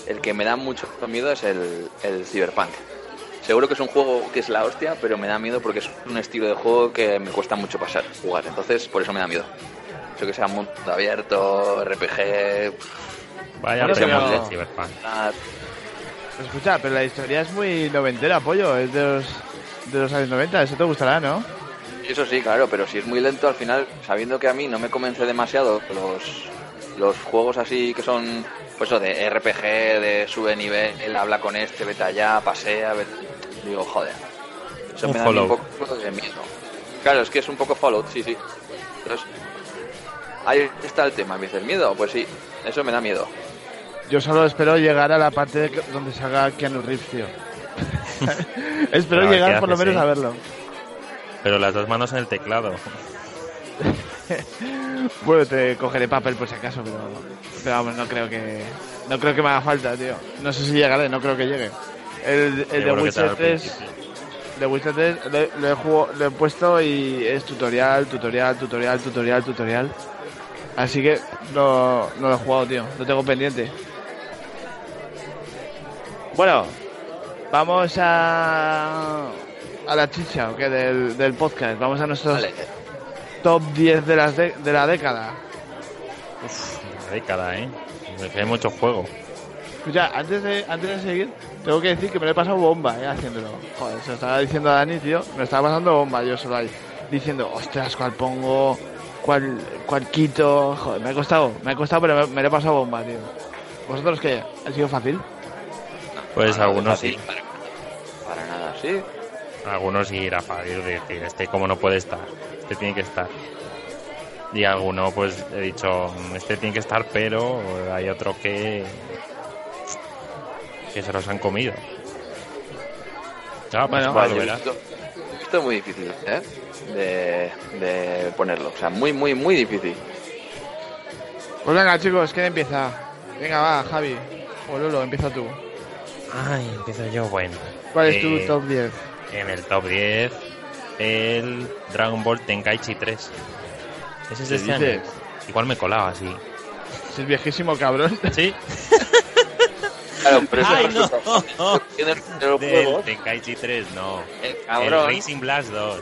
Speaker 3: el que me da mucho miedo es el, el Cyberpunk. Seguro que es un juego que es la hostia, pero me da miedo porque es un estilo de juego que me cuesta mucho pasar, jugar. Entonces, por eso me da miedo. Eso que sea mundo abierto, RPG...
Speaker 2: Vaya premos
Speaker 1: Escucha, pero la historia es muy noventera, pollo. Es de los, de los años 90. Eso te gustará, ¿no?
Speaker 3: Eso sí, claro, pero si es muy lento al final, sabiendo que a mí no me convence demasiado los, los juegos así que son, pues eso, de RPG, de sube nivel, él habla con este, vete allá, pasea, vete- digo, joder. Eso
Speaker 2: Un
Speaker 3: me da un poco de miedo. Claro, es que es un poco Fallout, sí, sí. Entonces, ahí está el tema, me dices, ¿miedo? Pues sí, eso me da miedo.
Speaker 1: Yo solo espero llegar a la parte de donde salga Keanu Reeves, tío. espero llegar por lo menos a verlo.
Speaker 2: Pero las dos manos en el teclado.
Speaker 1: Bueno, te cogeré papel por si acaso, pero, pero vamos, no creo que no creo que me haga falta, tío. No sé si llegaré, no creo que llegue. El, el de Witcher
Speaker 2: al
Speaker 1: 3,
Speaker 2: principio.
Speaker 1: de Witcher 3 le, lo he jugo- lo he puesto y es tutorial, tutorial, tutorial, tutorial, tutorial. Así que no, no lo he jugado, tío. Lo tengo pendiente. Bueno, vamos a a la chicha, ¿o qué? Del, del podcast. Vamos a nuestros
Speaker 3: Vale,
Speaker 1: top 10 de, las de, de la década.
Speaker 2: Una década, ¿eh? Es que hay mucho juego.
Speaker 1: Escucha, antes de, antes de seguir, tengo que decir que me lo he pasado bomba, eh, haciéndolo. Joder, se lo estaba diciendo a Dani, tío. Me lo estaba pasando bomba yo solo ahí. Diciendo, ostras, ¿cuál pongo? ¿Cuál, cuál quito? Joder, me ha costado, me ha costado, pero me, me lo he pasado bomba, tío. ¿Vosotros qué? ¿Ha sido fácil?
Speaker 2: Pues
Speaker 3: para
Speaker 2: algunos sí.
Speaker 3: Para, para nada, sí.
Speaker 2: Algunos sí irá fácil de decir, este como no puede estar, este tiene que estar. Y alguno pues he dicho, "Mm, este tiene que estar, pero hay otro que que se los han comido. Ah, pues
Speaker 1: Bueno,
Speaker 3: esto es muy difícil, ¿eh? De, de ponerlo. O sea, muy, muy, muy difícil.
Speaker 1: Pues venga, chicos, ¿quién empieza? Venga, va, Javi. O Lolo, empieza tú.
Speaker 2: Ay, empiezo yo, bueno.
Speaker 1: ¿Cuál es
Speaker 2: Eh,
Speaker 1: tu top 10?
Speaker 2: En el top 10, el Dragon Ball Tenkaichi 3. Ese es de
Speaker 1: ¿Qué
Speaker 2: este año. Igual me colaba así.
Speaker 1: Es el viejísimo cabrón.
Speaker 2: ¿Sí?
Speaker 3: Claro, pero eso
Speaker 2: Ay, no.
Speaker 3: Tiene los juegos.
Speaker 2: Tenkaichi 3, no.
Speaker 3: El
Speaker 2: El
Speaker 3: cabrón.
Speaker 2: Racing Blast 2.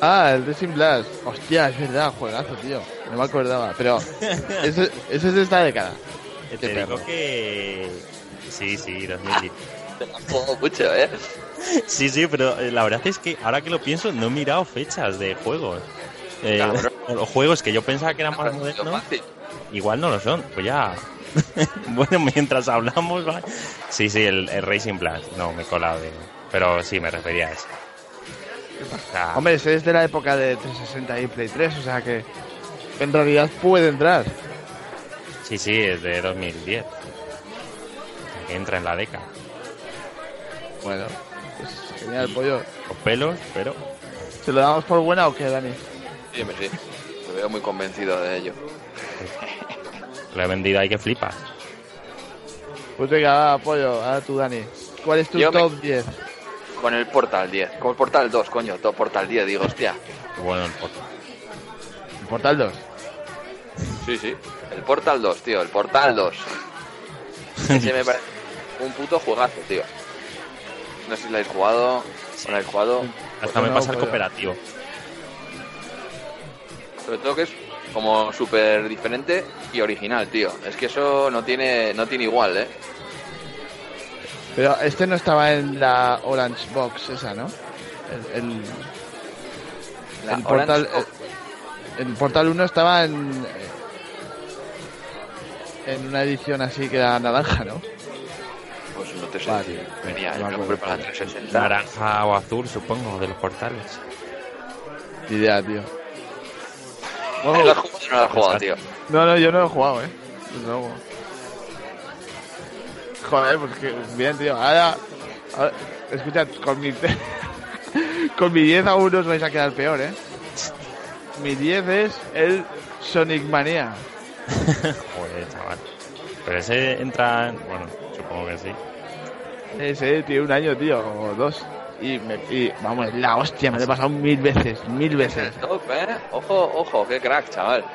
Speaker 1: Ah, el Racing Blast. Hostia, es verdad, juegazo, tío. No me acordaba. Pero ese, ese es de esta década. Qué
Speaker 2: te
Speaker 1: perro.
Speaker 2: digo que... Sí, sí, 2010.
Speaker 3: Te la juego mucho, ¿eh?
Speaker 2: Sí, sí, pero eh, la verdad es que ahora que lo pienso no he mirado fechas de juegos. Eh, los juegos que yo pensaba que eran más modernos, igual no lo son. Pues ya... bueno, mientras hablamos... va. Sí, sí, el, el Racing Blast. No, me he colado de... Pero sí, me refería a ese. O sea,
Speaker 1: Hombre, ese es de la época de 360 y Play 3, o sea que en realidad puede entrar.
Speaker 2: Sí, sí, es de 2010. O sea, que entra en la década.
Speaker 1: Bueno, pues genial, pollo.
Speaker 2: Con pelos, pero...
Speaker 1: ¿Se lo damos por buena o qué, Dani?
Speaker 3: Sí, hombre, sí. Me veo muy convencido de ello.
Speaker 2: Lo he vendido ahí que flipas.
Speaker 1: Pues venga, va, pollo, ahora tú, Dani. ¿Cuál es tu
Speaker 3: Yo me-
Speaker 1: top 10?
Speaker 3: Con el Portal 10. Con el Portal 2, coño. Todo Portal 10, digo, hostia.
Speaker 2: Bueno el podcast.
Speaker 1: El Portal 2.
Speaker 3: Sí, sí. El Portal 2, tío. El Portal 2. Ese me parece un puto juegazo, tío. No sé si lo habéis jugado. ¿O lo habéis jugado?
Speaker 2: Hasta me
Speaker 1: no,
Speaker 2: pasa el cooperativo.
Speaker 3: Sobre todo que es como súper diferente y original, tío. Es que eso no tiene, no tiene igual, ¿eh?
Speaker 1: Pero este no estaba en la Orange Box esa, ¿no? El, el,
Speaker 3: La
Speaker 1: el Portal, el, el Portal 1 estaba en en una edición así que era naranja, ¿no?
Speaker 3: Pues no te sé
Speaker 1: Vale.
Speaker 3: Venía,
Speaker 1: No
Speaker 3: yo
Speaker 1: me
Speaker 3: compré para la 360.
Speaker 2: Naranja o azul, supongo, de los portales.
Speaker 1: Ni idea, tío.
Speaker 3: ¿Lo has jugado o no lo has jugado, tío?
Speaker 1: No, no, yo no lo he jugado, ¿eh? luego. Joder, pues que bien, tío. Ahora, ahora- escucha, con mi con mi 10 a 1 os vais a quedar peor, ¿eh? Mi 10 es el Sonic Mania.
Speaker 2: Joder, chaval. Pero ese entra. Bueno, supongo que sí.
Speaker 1: Ese tiene un año, tío, o dos. Y, me, y vamos, la hostia, me lo he pasado mil veces, mil veces.
Speaker 3: Top, ¿eh? Ojo, ojo, qué crack, chaval.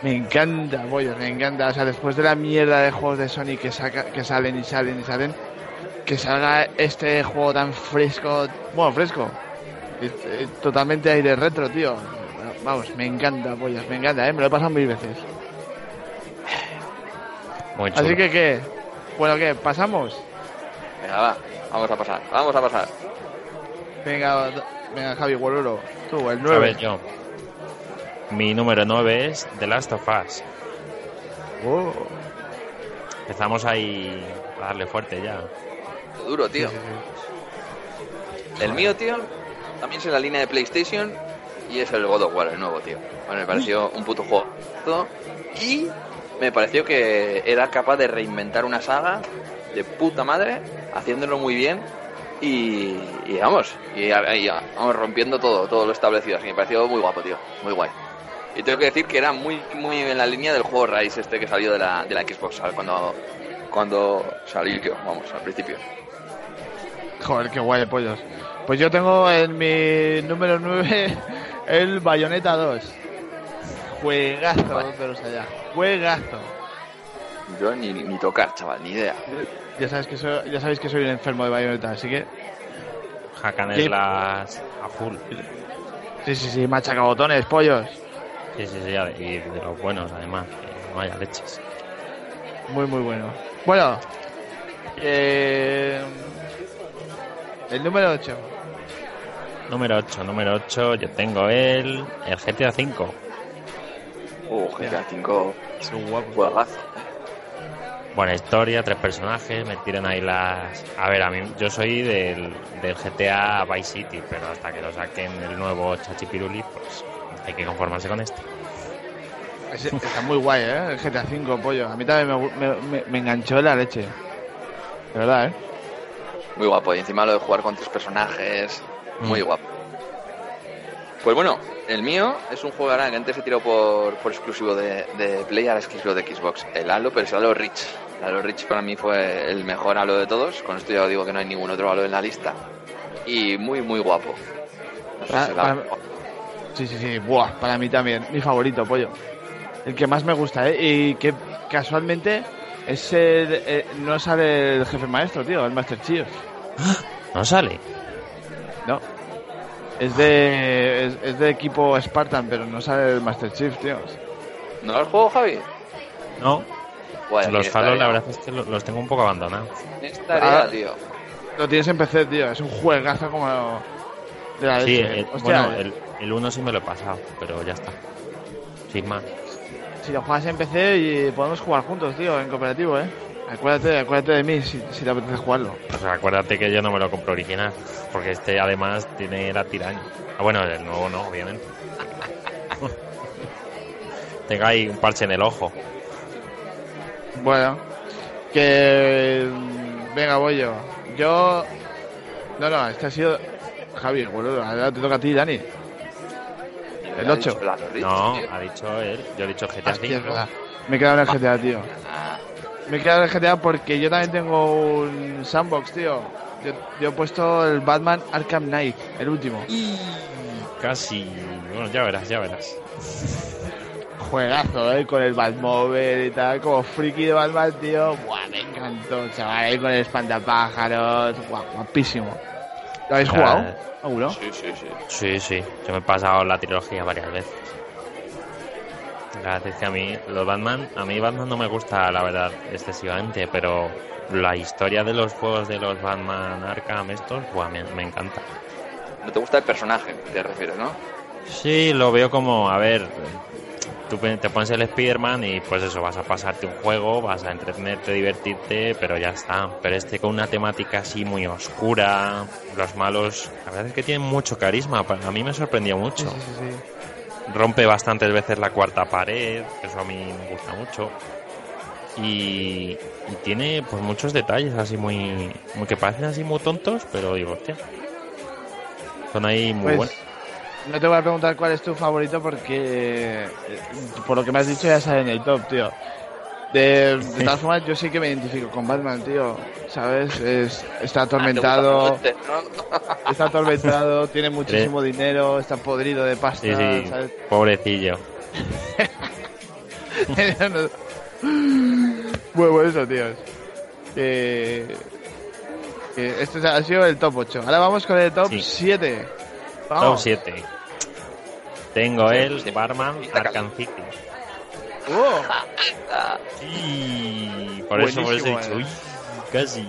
Speaker 1: Me encanta, pollos, me encanta. O sea, después de la mierda de juegos de Sonic que, saca, que salen y salen y salen, que salga este juego tan fresco, bueno, fresco, y- y totalmente aire retro, tío. Vamos, me encanta, pollos, me encanta, ¿eh? Me lo he pasado mil veces.
Speaker 2: Muy chulo.
Speaker 1: Así que, ¿qué? Bueno, ¿qué? ¿Pasamos?
Speaker 3: Venga, va, vamos a pasar, vamos a pasar.
Speaker 1: Venga, venga Javi, Guaruro, tú, el
Speaker 2: A
Speaker 1: 9.
Speaker 2: ver, yo. Mi número 9 es The Last of Us.
Speaker 1: Oh.
Speaker 2: Empezamos ahí a darle fuerte ya.
Speaker 3: Duro, tío. El mío, tío, también es en la línea de PlayStation y es el God of War, el nuevo, tío. Bueno, me pareció un puto juego. Y me pareció que era capaz de reinventar una saga de puta madre, haciéndolo muy bien y, vamos, y, y vamos rompiendo todo, todo lo establecido. Así me pareció muy guapo, tío, muy guay. Y tengo que decir que era muy, muy en la línea del juego Rise este que salió de la, de la Xbox, ¿sabes? Cuando, cuando salió, vamos, al principio.
Speaker 1: Joder, qué guay, pollos. Pues yo tengo en mi número 9 el Bayonetta 2. Juegazo,
Speaker 3: Vale.
Speaker 1: pero allá. Juegazo.
Speaker 3: Yo ni, ni tocar, chaval, ni idea.
Speaker 1: Ya sabes que soy, ya sabéis que soy un enfermo de Bayonetta, así que
Speaker 2: Hakan es las a full.
Speaker 1: sí, sí, sí, machaca botones, pollos.
Speaker 2: Sí, sí, sí, y de los buenos además. Que no haya leches.
Speaker 1: Muy, muy bueno. Bueno, eh, el número 8.
Speaker 2: Número 8, número 8, yo tengo el, el GTA V.
Speaker 3: Uh, GTA 5,
Speaker 1: Es un guapo.
Speaker 3: juegazo.
Speaker 2: Buena historia, tres personajes, me tiran ahí las... A ver, a mí, yo soy del, del GTA Vice City, pero hasta que lo saquen el nuevo Chachipiruli, pues hay que conformarse con este.
Speaker 1: Está muy guay, ¿eh? El GTA 5, pollo. A mí también me, me- me enganchó la leche. De verdad, ¿eh?
Speaker 3: Muy guapo. Y encima lo de jugar con tres personajes, muy guapo. Pues bueno, el mío es un juego ahora que antes se tiró por, por exclusivo de, de Play, ahora es exclusivo de Xbox. El Halo, pero es Halo Reach. El Halo Reach para mí fue el mejor Halo de todos. Con esto ya os digo que no hay ningún otro Halo en la lista. Y muy, muy guapo. No
Speaker 1: para- Sí, sí, sí. Buah, para mí también. Mi favorito, pollo. El que más me gusta, ¿eh? Y que casualmente es el, eh, no sale el jefe maestro, tío, el Master Chief.
Speaker 2: ¿No sale?
Speaker 1: No. Es de, es, es de equipo Spartan, pero no sale el Master Chief, tío.
Speaker 3: ¿No lo has jugado, Javi?
Speaker 2: No.
Speaker 3: Bueno,
Speaker 2: los Halo la verdad es que lo- los tengo un poco abandonados.
Speaker 3: Estaría,
Speaker 1: Ah.
Speaker 3: tío.
Speaker 1: Lo tienes en PC, tío. Es un juegazo como de la
Speaker 2: Sí, el,
Speaker 1: Hostia,
Speaker 2: bueno, el, el 1 sí me lo he pasado, pero ya está. Sin más.
Speaker 1: si lo juegas en PC y podemos jugar juntos, tío, en cooperativo, ¿eh? Acuérdate, acuérdate de mí si, si te apetece jugarlo.
Speaker 2: Pues acuérdate que yo no me lo compro original, porque este además tiene la tiraña. Ah, bueno, el nuevo no, obviamente. Tenga ahí un parche en el ojo.
Speaker 1: Bueno, que. Venga, voy yo. Yo. No, no, este ha sido. Javi, boludo, ahora te toca a ti, Dani. El
Speaker 3: Ha
Speaker 1: 8.
Speaker 3: dicho el Halo Reach,
Speaker 2: No, ha dicho él. Yo he dicho GTA
Speaker 1: Hostia, es
Speaker 2: 5.
Speaker 1: verdad. Me he quedado en el GTA, tío. Me he quedado en el GTA porque yo también tengo un sandbox, tío. Yo, yo he puesto el Batman Arkham Knight, el último.
Speaker 2: Casi. Bueno, ya verás, ya verás.
Speaker 1: Juegazo, eh, con el Batmobile y tal, como friki de Batman, tío. Buah, me encantó, chaval, ahí con el espantapájaros. Buah, guapísimo. ¿Lo habéis jugado? ¿Alguno?
Speaker 3: sí, sí, sí.
Speaker 2: Sí, sí. Yo me he pasado la trilogía varias veces. Verdad es que a mí, los Batman, a mí Batman no me gusta, la verdad, excesivamente, pero la historia de los juegos de los Batman Arkham estos, buah, me, me encanta.
Speaker 3: No te gusta el personaje, te refieres, ¿no?
Speaker 2: Sí, lo veo como, a ver, tú te pones el Spider-Man y pues eso, vas a pasarte un juego, vas a entretenerte, divertirte, pero ya está. Pero este con una temática así muy oscura, los malos, la verdad es que tienen mucho carisma, a mí me sorprendió mucho.
Speaker 1: sí, sí, sí.
Speaker 2: Rompe bastantes veces la cuarta pared, eso a mí me gusta mucho. Y, y tiene pues muchos detalles así muy, muy que parecen así muy tontos, pero digo, hostia. Son ahí muy
Speaker 1: Pues,
Speaker 2: buenos.
Speaker 1: no te voy a preguntar cuál es tu favorito porque, eh, por lo que me has dicho, ya sale en el top, tío. De, de todas formas, yo sí que me identifico con Batman, tío. ¿Sabes? Es, está atormentado,
Speaker 3: ¿Te gusta mucho,
Speaker 1: está atormentado, tiene muchísimo dinero, está podrido de pasta,
Speaker 2: Sí, sí,
Speaker 1: ¿sabes?
Speaker 2: pobrecillo.
Speaker 1: Bueno, pues eso, tíos. Que, que este ha sido el top 8. Ahora vamos con el top
Speaker 2: Sí.
Speaker 1: 7.
Speaker 2: Top
Speaker 1: Vamos.
Speaker 2: 7. Tengo el
Speaker 3: sí.
Speaker 2: Barman Arkham City.
Speaker 1: ¡Oh!
Speaker 2: Sí, por eso, por eso he dicho,
Speaker 1: eh.
Speaker 2: uy, casi.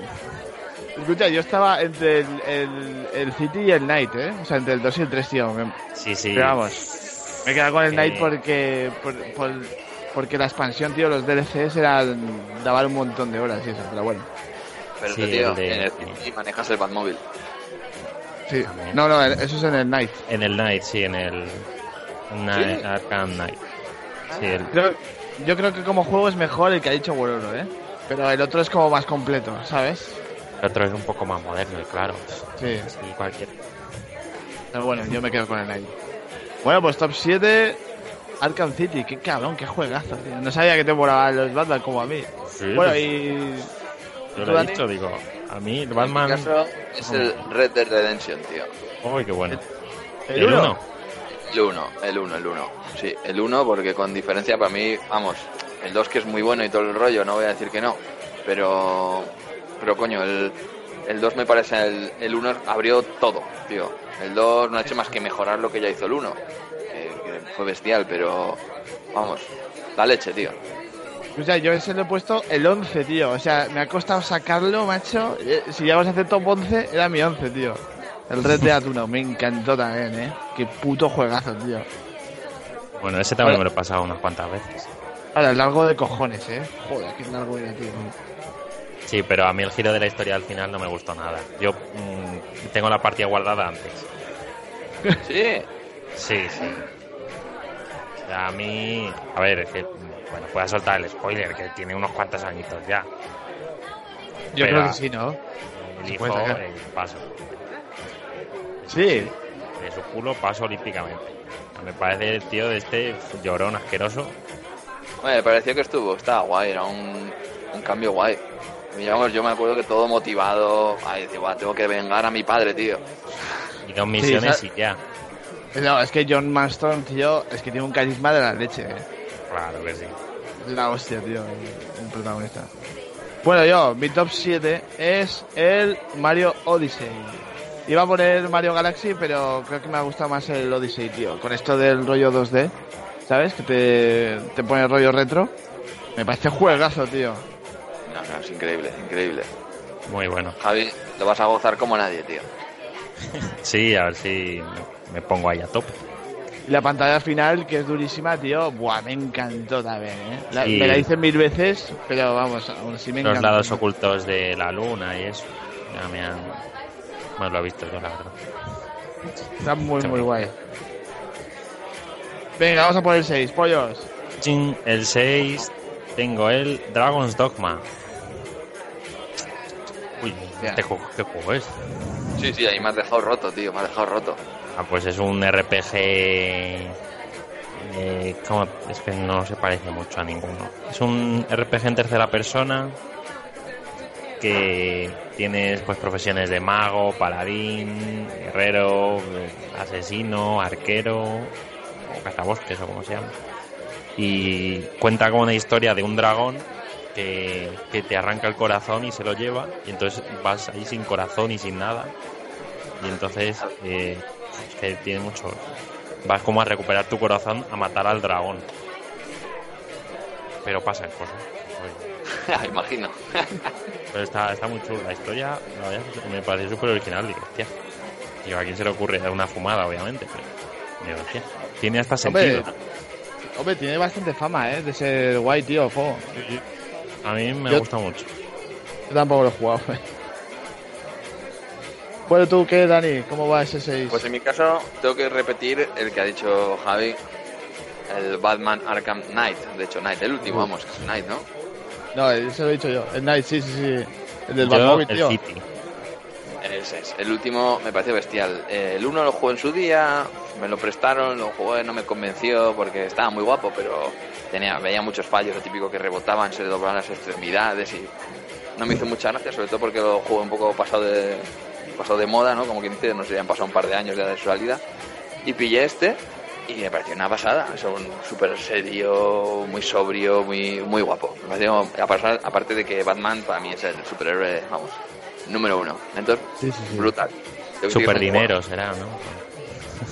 Speaker 1: Escucha, yo estaba entre el, el, el City y el Knight, ¿eh? O sea, entre el 2 y el 3, tío. Me,
Speaker 2: Sí, sí.
Speaker 1: pero vamos, me he quedado con el
Speaker 2: Eh.
Speaker 1: Knight porque, por, por- porque la expansión, tío, los DLCs eran, daban un montón de horas y eso, pero bueno.
Speaker 3: Pero
Speaker 2: Sí,
Speaker 3: tío,
Speaker 2: el de-
Speaker 3: en el City manejas el Batmóvil.
Speaker 1: Sí.
Speaker 2: También.
Speaker 1: No, no, eso es en el Knight.
Speaker 2: En el Night, sí, en el Night, Arkham Knight. Sí, el-
Speaker 1: Creo- yo creo que como juego es mejor el que ha dicho Wororo, ¿eh? Pero el otro es como más completo, ¿sabes?
Speaker 2: el otro es un poco más moderno y claro.
Speaker 1: Sí.
Speaker 2: Sí, cualquier.
Speaker 1: Pero bueno, yo me quedo con el Knight. Bueno, pues top 7, Arkham City. Qué cabrón, qué juegazo, tío. No sabía que te molaban los Batman como a mí.
Speaker 2: Sí,
Speaker 1: Bueno,
Speaker 2: pues,
Speaker 1: y...
Speaker 2: yo
Speaker 1: ¿tú,
Speaker 2: lo he
Speaker 1: Dani?
Speaker 2: dicho, digo, a mí el
Speaker 3: En mi
Speaker 2: Batman.
Speaker 3: caso es el Red Dead Redemption, tío.
Speaker 2: Uy, qué bueno.
Speaker 1: ¿El uno?
Speaker 3: El 1, el 1, el 1. Sí, el 1 porque con diferencia para mí, vamos, el 2 que es muy bueno y todo el rollo, no voy a decir que no, pero pero coño, el, el 2 me parece el, el 1 abrió todo, tío. El 2 no ha hecho más que mejorar lo que ya hizo el 1, que, fue bestial, pero vamos, la leche, tío.
Speaker 1: O sea, yo ese le he puesto el 11, tío. O sea, me ha costado sacarlo, macho. Eh, Si ya vas a hacer top 11, era mi 11, tío. El Red Dead 1, me encantó también, ¿eh? Qué puto juegazo, tío.
Speaker 2: Bueno, ese también me lo he pasado unas cuantas veces.
Speaker 1: Ahora, el largo de cojones, ¿eh? Joder, qué largo era, tío.
Speaker 2: Sí, pero a mí el giro de la historia al final no me gustó nada. Yo mm, tengo la partida guardada antes.
Speaker 3: Sí,
Speaker 2: Sí, sí. O sea, a mí. A ver, es que. Bueno, puedo soltar el spoiler, que tiene unos cuantos añitos ya.
Speaker 1: Yo
Speaker 2: Pero-
Speaker 1: creo que sí, ¿no?
Speaker 2: Elijo
Speaker 1: puede sacar.
Speaker 2: el paso.
Speaker 1: Sí.
Speaker 2: De su culo paso olímpicamente. Me parece el tío de este llorón asqueroso.
Speaker 3: me pareció que estuvo, estaba guay, era un, un cambio guay. Y, vamos, yo me acuerdo que todo motivado, ay, decía, "Buah, tengo que vengar a mi padre, tío.
Speaker 2: Y dos misiones y ya.
Speaker 1: No, es que John Marston, tío, es que tiene un carisma de la leche, ¿eh?
Speaker 2: Claro que sí.
Speaker 1: La hostia, tío, el, el protagonista. Bueno, yo, mi top 7 es el Mario Odyssey. Iba a poner Mario Galaxy, pero creo que me ha gustado más el Odyssey, tío. Con esto del rollo 2D, ¿sabes? Que te, te pone el rollo retro. Me parece juegazo, tío.
Speaker 3: No, no, es increíble, increíble.
Speaker 2: Muy bueno.
Speaker 3: Javi, lo vas a gozar como nadie, tío.
Speaker 2: Sí, a ver si me pongo ahí a tope.
Speaker 1: Y la pantalla final, que es durísima, tío. Buah, me encantó también, ¿eh? La-
Speaker 2: Sí.
Speaker 1: Me la hice mil veces, pero vamos, aún así me
Speaker 2: Los
Speaker 1: encantó.
Speaker 2: lados ocultos de la luna y eso. Ya me han. Bueno, lo he visto yo, la verdad.
Speaker 1: Está muy,
Speaker 2: Está
Speaker 1: muy guay. Venga, vamos a poner 6, pollos.
Speaker 2: El 6 tengo el Dragon's Dogma. Uy. ¿este juego, ¿qué juego es?
Speaker 3: Sí, sí, ahí me has dejado roto, tío, me has dejado roto.
Speaker 2: Ah, pues es un RPG. eh, ¿cómo? Es que no se parece mucho a ninguno. Es un RPG en tercera persona que tienes pues profesiones de mago, paladín, guerrero, asesino, arquero o cazabosques o como se llama. Y cuenta con una historia de un dragón que, que te arranca el corazón y se lo lleva y entonces vas ahí sin corazón y sin nada. Y entonces eh, que tiene mucho vas como a recuperar tu corazón a matar al dragón. Pero pasan cosas
Speaker 3: Imagino.
Speaker 2: pero está, está muy chulo la historia la verdad es que me pareció súper original digo hostia digo a quién se le ocurre dar una fumada obviamente pero digo, hostia, tiene hasta
Speaker 1: Hombre,
Speaker 2: sentido
Speaker 1: hombre, tiene bastante fama, ¿eh? De ser guay, tío, juego.
Speaker 2: a mí me
Speaker 1: Yo-
Speaker 2: gusta mucho
Speaker 1: Yo tampoco lo he jugado. Bueno, ¿tú qué, Dani? ¿Cómo va ese 6?
Speaker 3: Pues en mi caso tengo que repetir el que ha dicho Javi, el Batman Arkham Knight, de hecho Knight, el último, vamos, Knight, ¿no?
Speaker 1: No, eso lo he dicho yo. El Night, sí, sí, sí. El del Batmóvil,
Speaker 2: el
Speaker 1: tío.
Speaker 2: City.
Speaker 3: Ese es. El último me parece bestial. El uno lo jugué en su día, me lo prestaron, lo jugué, no me convenció porque estaba muy guapo, pero tenía, veía muchos fallos, lo típico que rebotaban, se le doblaban las extremidades y no me hizo mucha gracia, sobre todo porque lo jugué un poco pasado de, pasado de moda, ¿no? Como quien dice, no sé, ya han pasado un par de años ya de su salida. Y pillé este y me pareció una pasada. Es un súper serio, muy sobrio, muy, muy guapo. Me pareció, aparte de que Batman para mí es el superhéroe, vamos, número uno. Entonces,
Speaker 1: Sí, sí, sí.
Speaker 3: brutal.
Speaker 2: Super dinero será, ¿no?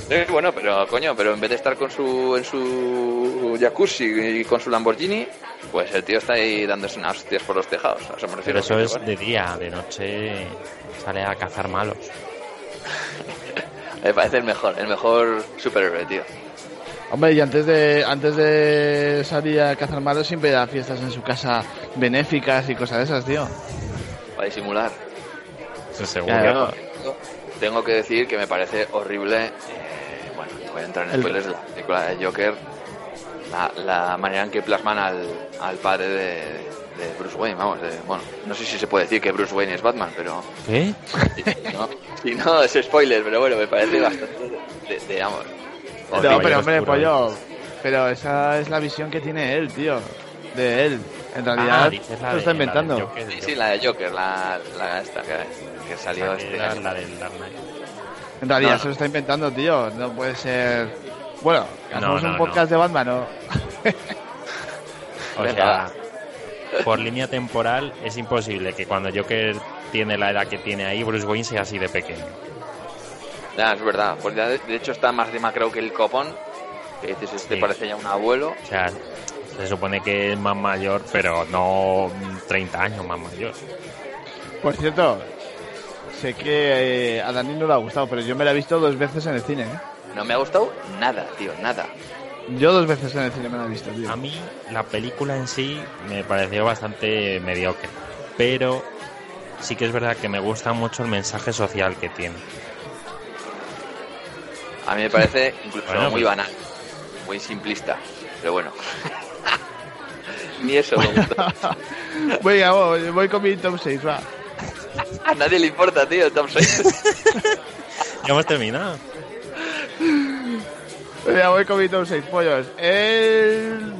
Speaker 3: Sí, bueno, pero coño, pero en vez de estar con su, en su jacuzzi y con su Lamborghini, pues el tío está ahí dándose unas hostias por los tejados. A eso me
Speaker 2: Pero eso es
Speaker 3: bueno,
Speaker 2: de día, de noche sale a cazar malos.
Speaker 3: Me parece el mejor, el mejor superhéroe, tío.
Speaker 1: Hombre, y antes de, antes de salir a cazar malos siempre da fiestas en su casa benéficas y cosas de esas, tío.
Speaker 3: Para disimular.
Speaker 2: Eso seguro.
Speaker 1: Claro.
Speaker 3: Tengo que decir que me parece horrible. eh, bueno, no voy a entrar en
Speaker 1: El-
Speaker 3: spoilers de la película de Joker. La, la manera en que plasman al, al padre de, de Bruce Wayne, vamos. de- bueno, no sé si se puede decir que Bruce Wayne es Batman, pero.
Speaker 2: ¿Qué?
Speaker 3: No, si no, es spoiler, pero bueno, me parece bastante. De, de, vamos.
Speaker 1: No, pero hombre,
Speaker 2: oscuro.
Speaker 1: pollo. Pero esa es la visión que tiene él, tío. De él. En realidad,
Speaker 2: Ah, la
Speaker 1: lo está
Speaker 2: de- la
Speaker 1: inventando.
Speaker 2: Joker,
Speaker 3: Sí, sí, la de Joker, la, la esta que, que salió
Speaker 2: Joker,
Speaker 3: este
Speaker 2: la,
Speaker 3: año.
Speaker 2: la del Dark Knight.
Speaker 1: En realidad
Speaker 3: No, no.
Speaker 1: se lo está inventando, tío. No puede ser. Bueno, hacemos
Speaker 2: no,
Speaker 1: un
Speaker 2: no.
Speaker 1: podcast de Batman, ¿no?
Speaker 2: O sea, por línea temporal es imposible que cuando Joker tiene la edad que tiene ahí, Bruce Wayne sea así de pequeño.
Speaker 3: Ya, es verdad. Pues ya de, de hecho está más demacrado que el copón. Que dices, este
Speaker 2: Sí.
Speaker 3: parece ya un abuelo.
Speaker 2: O sea, se supone que es más mayor, pero no mm, 30 años más mayor.
Speaker 1: Por cierto, sé que eh, a Dani no le ha gustado, pero yo me la he visto dos veces en el cine, ¿eh?
Speaker 3: No me ha gustado nada, tío, nada.
Speaker 1: Yo dos veces en el cine me la he visto, tío.
Speaker 2: A mí la película en sí me pareció bastante mediocre, pero sí que es verdad que me gusta mucho el mensaje social que tiene.
Speaker 3: A mí me parece incluso
Speaker 2: Bueno,
Speaker 3: muy
Speaker 2: pues-
Speaker 3: banal, muy simplista. Pero bueno. Ni eso me gusta.
Speaker 1: Venga, voy, voy con mi top 6, va.
Speaker 3: A nadie le importa, tío, Tom Sawyer.
Speaker 2: Ya hemos terminado.
Speaker 1: Venga, voy con mi top 6, pollos. El...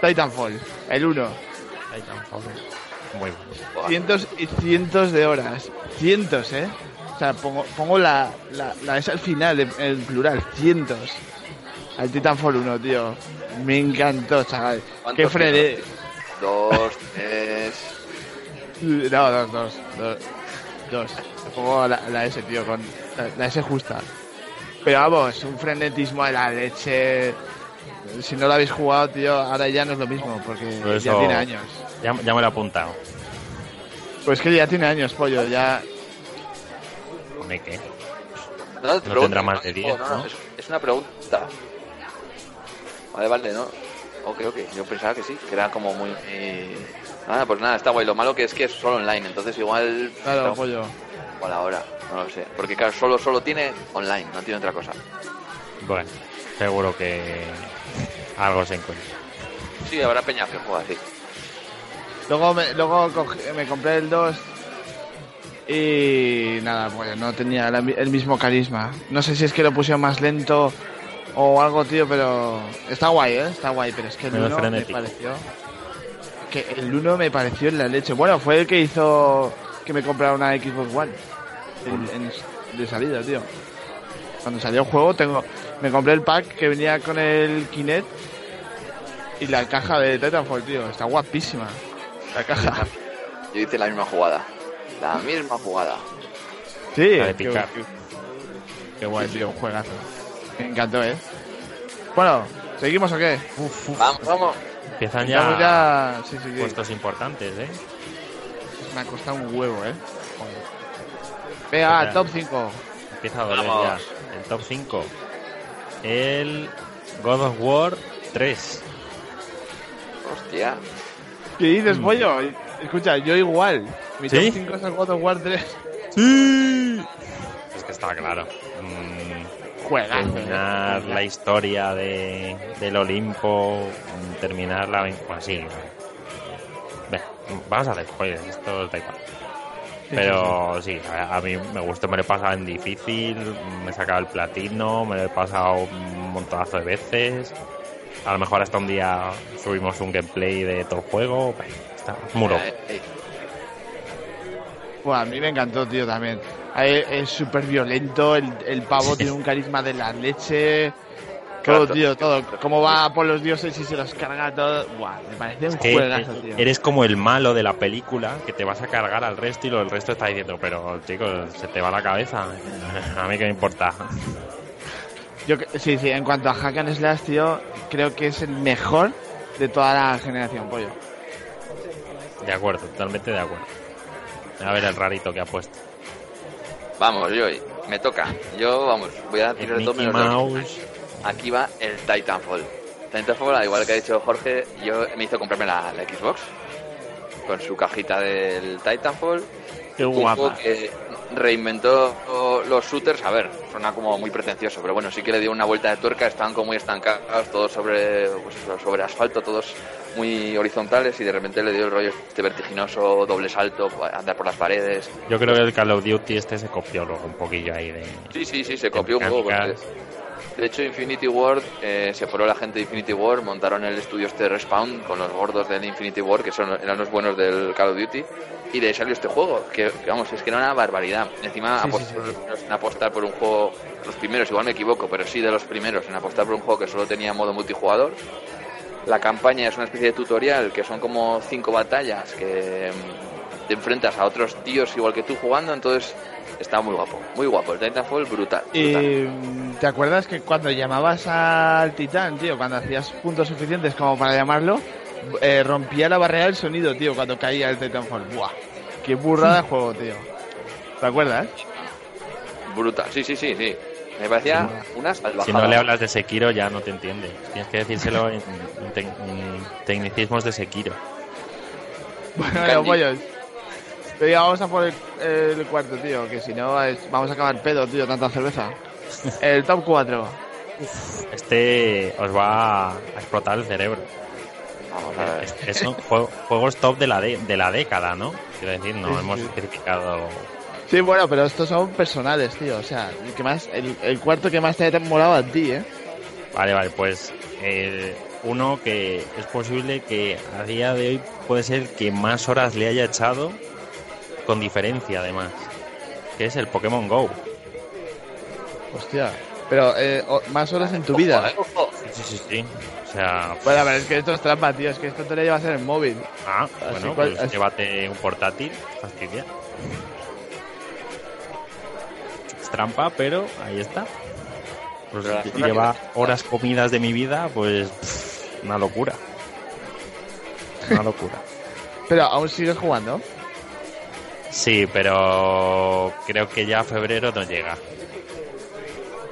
Speaker 1: Titanfall, el 1.
Speaker 2: Muy bueno.
Speaker 1: Cientos y cientos de horas. Cientos, ¿eh? O sea, pongo, pongo la, la, la S al final, en, plural, cientos. Al Titanfall 1, tío. Me encantó, chaval.
Speaker 3: ¿Cuántos
Speaker 1: Qué
Speaker 3: tienes? Dos, tres.
Speaker 1: No, dos, dos, dos. Pongo la, la S, tío, con la, la S justa. Pero vamos, un frenetismo de la leche. Si no lo habéis jugado, tío, ahora ya no es lo mismo, porque ya
Speaker 2: eso-
Speaker 1: tiene años.
Speaker 2: Ya, ya me lo he apuntado.
Speaker 1: Pues que ya tiene años, pollo, ya...
Speaker 3: No, te
Speaker 2: No
Speaker 3: pregunto,
Speaker 2: tendrá más de
Speaker 3: no,
Speaker 2: 10,
Speaker 3: no,
Speaker 2: ¿no?
Speaker 3: Es, es una pregunta. Vale, vale, ¿no? Ok, ok. Yo pensaba que sí, que era como muy... eh, Nada, pues nada, está guay. Lo malo que es que es solo online, entonces igual...
Speaker 1: Claro,
Speaker 3: está
Speaker 1: pollo.
Speaker 3: igual ahora, no lo sé. Porque claro, solo, solo tiene online, no tiene otra cosa.
Speaker 2: Bueno, seguro que algo se encuentra.
Speaker 3: Sí, habrá peña que juega así.
Speaker 1: Luego me, luego me compré el 2 y nada, pues no tenía la el mismo carisma. No sé si es que lo pusieron más lento o algo, tío, pero está guay, ¿eh? Está guay, pero es que el
Speaker 2: Menos
Speaker 1: 1 me pareció... Que el 1 me pareció en la leche. Bueno, fue el que hizo que me comprara una Xbox One en- en- de salida, tío. Cuando salió el juego, tengo me compré el pack que venía con el Kinect y la caja de Titanfall, tío. Está guapísima. La caja.
Speaker 3: Yo hice la misma jugada. La misma jugada.
Speaker 1: Sí,
Speaker 2: La de
Speaker 1: qué,
Speaker 2: picar.
Speaker 1: qué- qué guay, tío, un juegazo. Me encantó, ¿eh? Bueno, ¿seguimos o qué?
Speaker 3: Vamos, vamos.
Speaker 2: Empiezan ya,
Speaker 1: ya... Sí, sí, sí.
Speaker 2: puestos importantes, ¿eh?
Speaker 1: Me ha costado un huevo, ¿eh? Venga,
Speaker 2: Espera.
Speaker 1: top 5.
Speaker 2: Empieza a doler
Speaker 3: Vamos.
Speaker 2: ya. El top 5. El God of War 3.
Speaker 3: Hostia.
Speaker 1: ¿Qué dices,
Speaker 2: Mm.
Speaker 1: pollo? Escucha, yo igual. Mi
Speaker 2: ¿Sí?
Speaker 1: top 5 es el God of War 3.
Speaker 2: ¡Sí! Es que está claro. Mm,
Speaker 1: juegazo.
Speaker 2: terminar la historia de, del Olimpo, mm, terminar la... Bueno, sí. Ve, vamos a hacer spoilers, esto da igual. Pero sí, a, a mí me gustó, me lo he pasado en difícil, me he sacado el platino, me lo he pasado un montonazo de veces. A lo mejor hasta un día subimos un gameplay de todo el juego. Ve, Está muy
Speaker 1: Bueno, a mí me encantó, tío, también. Es súper violento, el, el pavo tiene un carisma de la leche. Todo, tío, todo. Cómo va por los dioses y se los carga todo. Buah, me parece un
Speaker 2: que
Speaker 1: juegazo, tío.
Speaker 2: eres como el malo de la película que te vas a cargar al resto y lo del resto está diciendo, pero chicos, se te va la cabeza. A mí que me importa.
Speaker 1: Yo, sí, sí, en cuanto a Hack and Slash, tío, creo que es el mejor de toda la generación, pollo.
Speaker 2: De acuerdo, totalmente de acuerdo. A ver el rarito que ha puesto.
Speaker 3: Vamos, yo, me toca. Yo, vamos, voy a
Speaker 2: El
Speaker 3: tirar menos dos.
Speaker 2: Mouse.
Speaker 3: Aquí va el Titanfall. Titanfall, al igual que ha dicho Jorge, yo me hizo comprarme la, la Xbox con su cajita del Titanfall.
Speaker 1: Qué guapa.
Speaker 3: que reinventó los shooters. A ver, suena como muy pretencioso, pero bueno, sí que le dio una vuelta de tuerca. Estaban como muy estancados, todos sobre, pues sobre asfalto, todos muy horizontales y de repente le dio el rollo este vertiginoso, doble salto, andar por las paredes.
Speaker 2: Yo creo que el Call of Duty este se copió luego un poquillo ahí de...
Speaker 3: Sí, sí, sí, se copió un poco. porque-. De hecho, Infinity Ward, eh, se fueron la gente de Infinity Ward, montaron el estudio este Respawn con los gordos del Infinity Ward, que son, eran los buenos del Call of Duty, y de ahí salió este juego, que, que, vamos, es que era una barbaridad. Encima
Speaker 1: Sí,
Speaker 3: en apostar por un juego, los primeros, igual me equivoco, pero sí de los primeros, en apostar por un juego que solo tenía modo multijugador. La campaña es una especie de tutorial, que son como cinco batallas, que mm, te enfrentas a otros tíos igual que tú jugando, entonces está muy guapo, muy guapo. El Titanfall, brutal. brutal.
Speaker 1: Y ¿te acuerdas que cuando llamabas al titán, tío, cuando hacías puntos suficientes como para llamarlo, eh, rompía la barrera del sonido, tío, cuando caía el Titanfall? Buah, qué burrada de juego, tío. ¿Te acuerdas?
Speaker 3: Brutal, sí, sí, sí, sí. Me parecía una salvajada.
Speaker 2: Si no le hablas de Sekiro ya no te entiende. Tienes que decírselo en, en tec- en tecnicismos de Sekiro.
Speaker 1: Bueno, pollos. Pero ya vamos a por el, el cuarto, tío, que si no es- vamos a acabar pedo, tío, tanta cerveza. El top 4.
Speaker 2: Este os va a explotar el cerebro.
Speaker 3: Vamos a ver.
Speaker 2: Es- es- son jue- juegos top de la, de, de la década, ¿no? Quiero decir, no
Speaker 1: Sí,
Speaker 2: hemos
Speaker 1: sí.
Speaker 2: especificado.
Speaker 1: Sí, bueno, pero estos son personales, tío. O sea, el, que más, el, el cuarto que más te ha molado a ti, ¿eh?
Speaker 2: Vale, vale, pues eh, uno que es posible que a día de hoy puede ser que más horas le haya echado, con diferencia además, que es el Pokémon Go.
Speaker 1: Hostia. Pero eh, más horas en tu vida.
Speaker 3: Eh.
Speaker 2: Sí, sí, sí. O sea,
Speaker 1: Bueno, pero es que esto es trampa, tío. Es que esto te lo llevas en el móvil.
Speaker 2: ah,
Speaker 1: Así
Speaker 2: bueno,
Speaker 1: cual-
Speaker 2: pues
Speaker 1: así-
Speaker 2: llévate un portátil, fastidia. Es trampa, pero ahí está. Pues
Speaker 3: Pero
Speaker 2: lleva
Speaker 3: que-
Speaker 2: horas comidas de mi vida, pues pff, una locura. Una locura.
Speaker 1: Pero aún sigues jugando.
Speaker 2: Sí, pero creo que ya febrero no llega.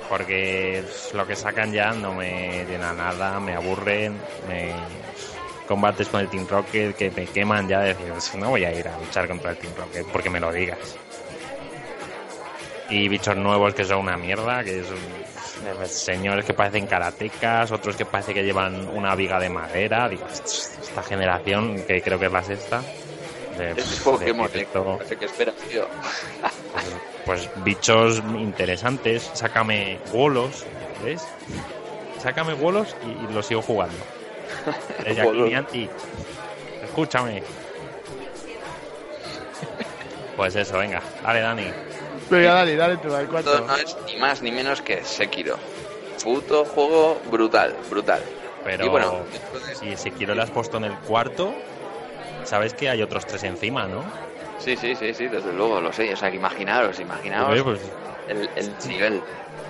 Speaker 2: Porque lo que sacan ya no me llena nada, me aburren, me combates con el Team Rocket que me queman ya de decir, "Pues no voy a ir a luchar contra el Team Rocket porque me lo digas. Y bichos nuevos que son una mierda, que son señores que parecen karatecas, otros que parece que llevan una viga de madera. Digo, esta generación, que creo que es la sexta, de,
Speaker 3: Es
Speaker 2: de
Speaker 3: Pokémon,
Speaker 2: efecto-
Speaker 3: No sé qué esperas, tío.
Speaker 2: pues bichos interesantes. Sácame bolos, ¿ves? Sácame bolos y, y lo sigo jugando.
Speaker 3: Bolos.
Speaker 2: Niantic, Escúchame. Pues eso, venga. Dale, Dani.
Speaker 1: Venga, dale, dale tú, al
Speaker 3: Esto
Speaker 1: cuarto.
Speaker 3: no es ni más ni menos que Sekiro. Puto juego brutal, brutal.
Speaker 2: Pero
Speaker 3: Y bueno, entonces-
Speaker 2: si, quiero le has puesto en el cuarto, sabes que hay otros tres encima, ¿no?
Speaker 3: Sí, sí, sí, sí, desde luego, lo sé. O sea, que imaginaros, imaginaos
Speaker 2: Oye, pues
Speaker 3: el, el nivel.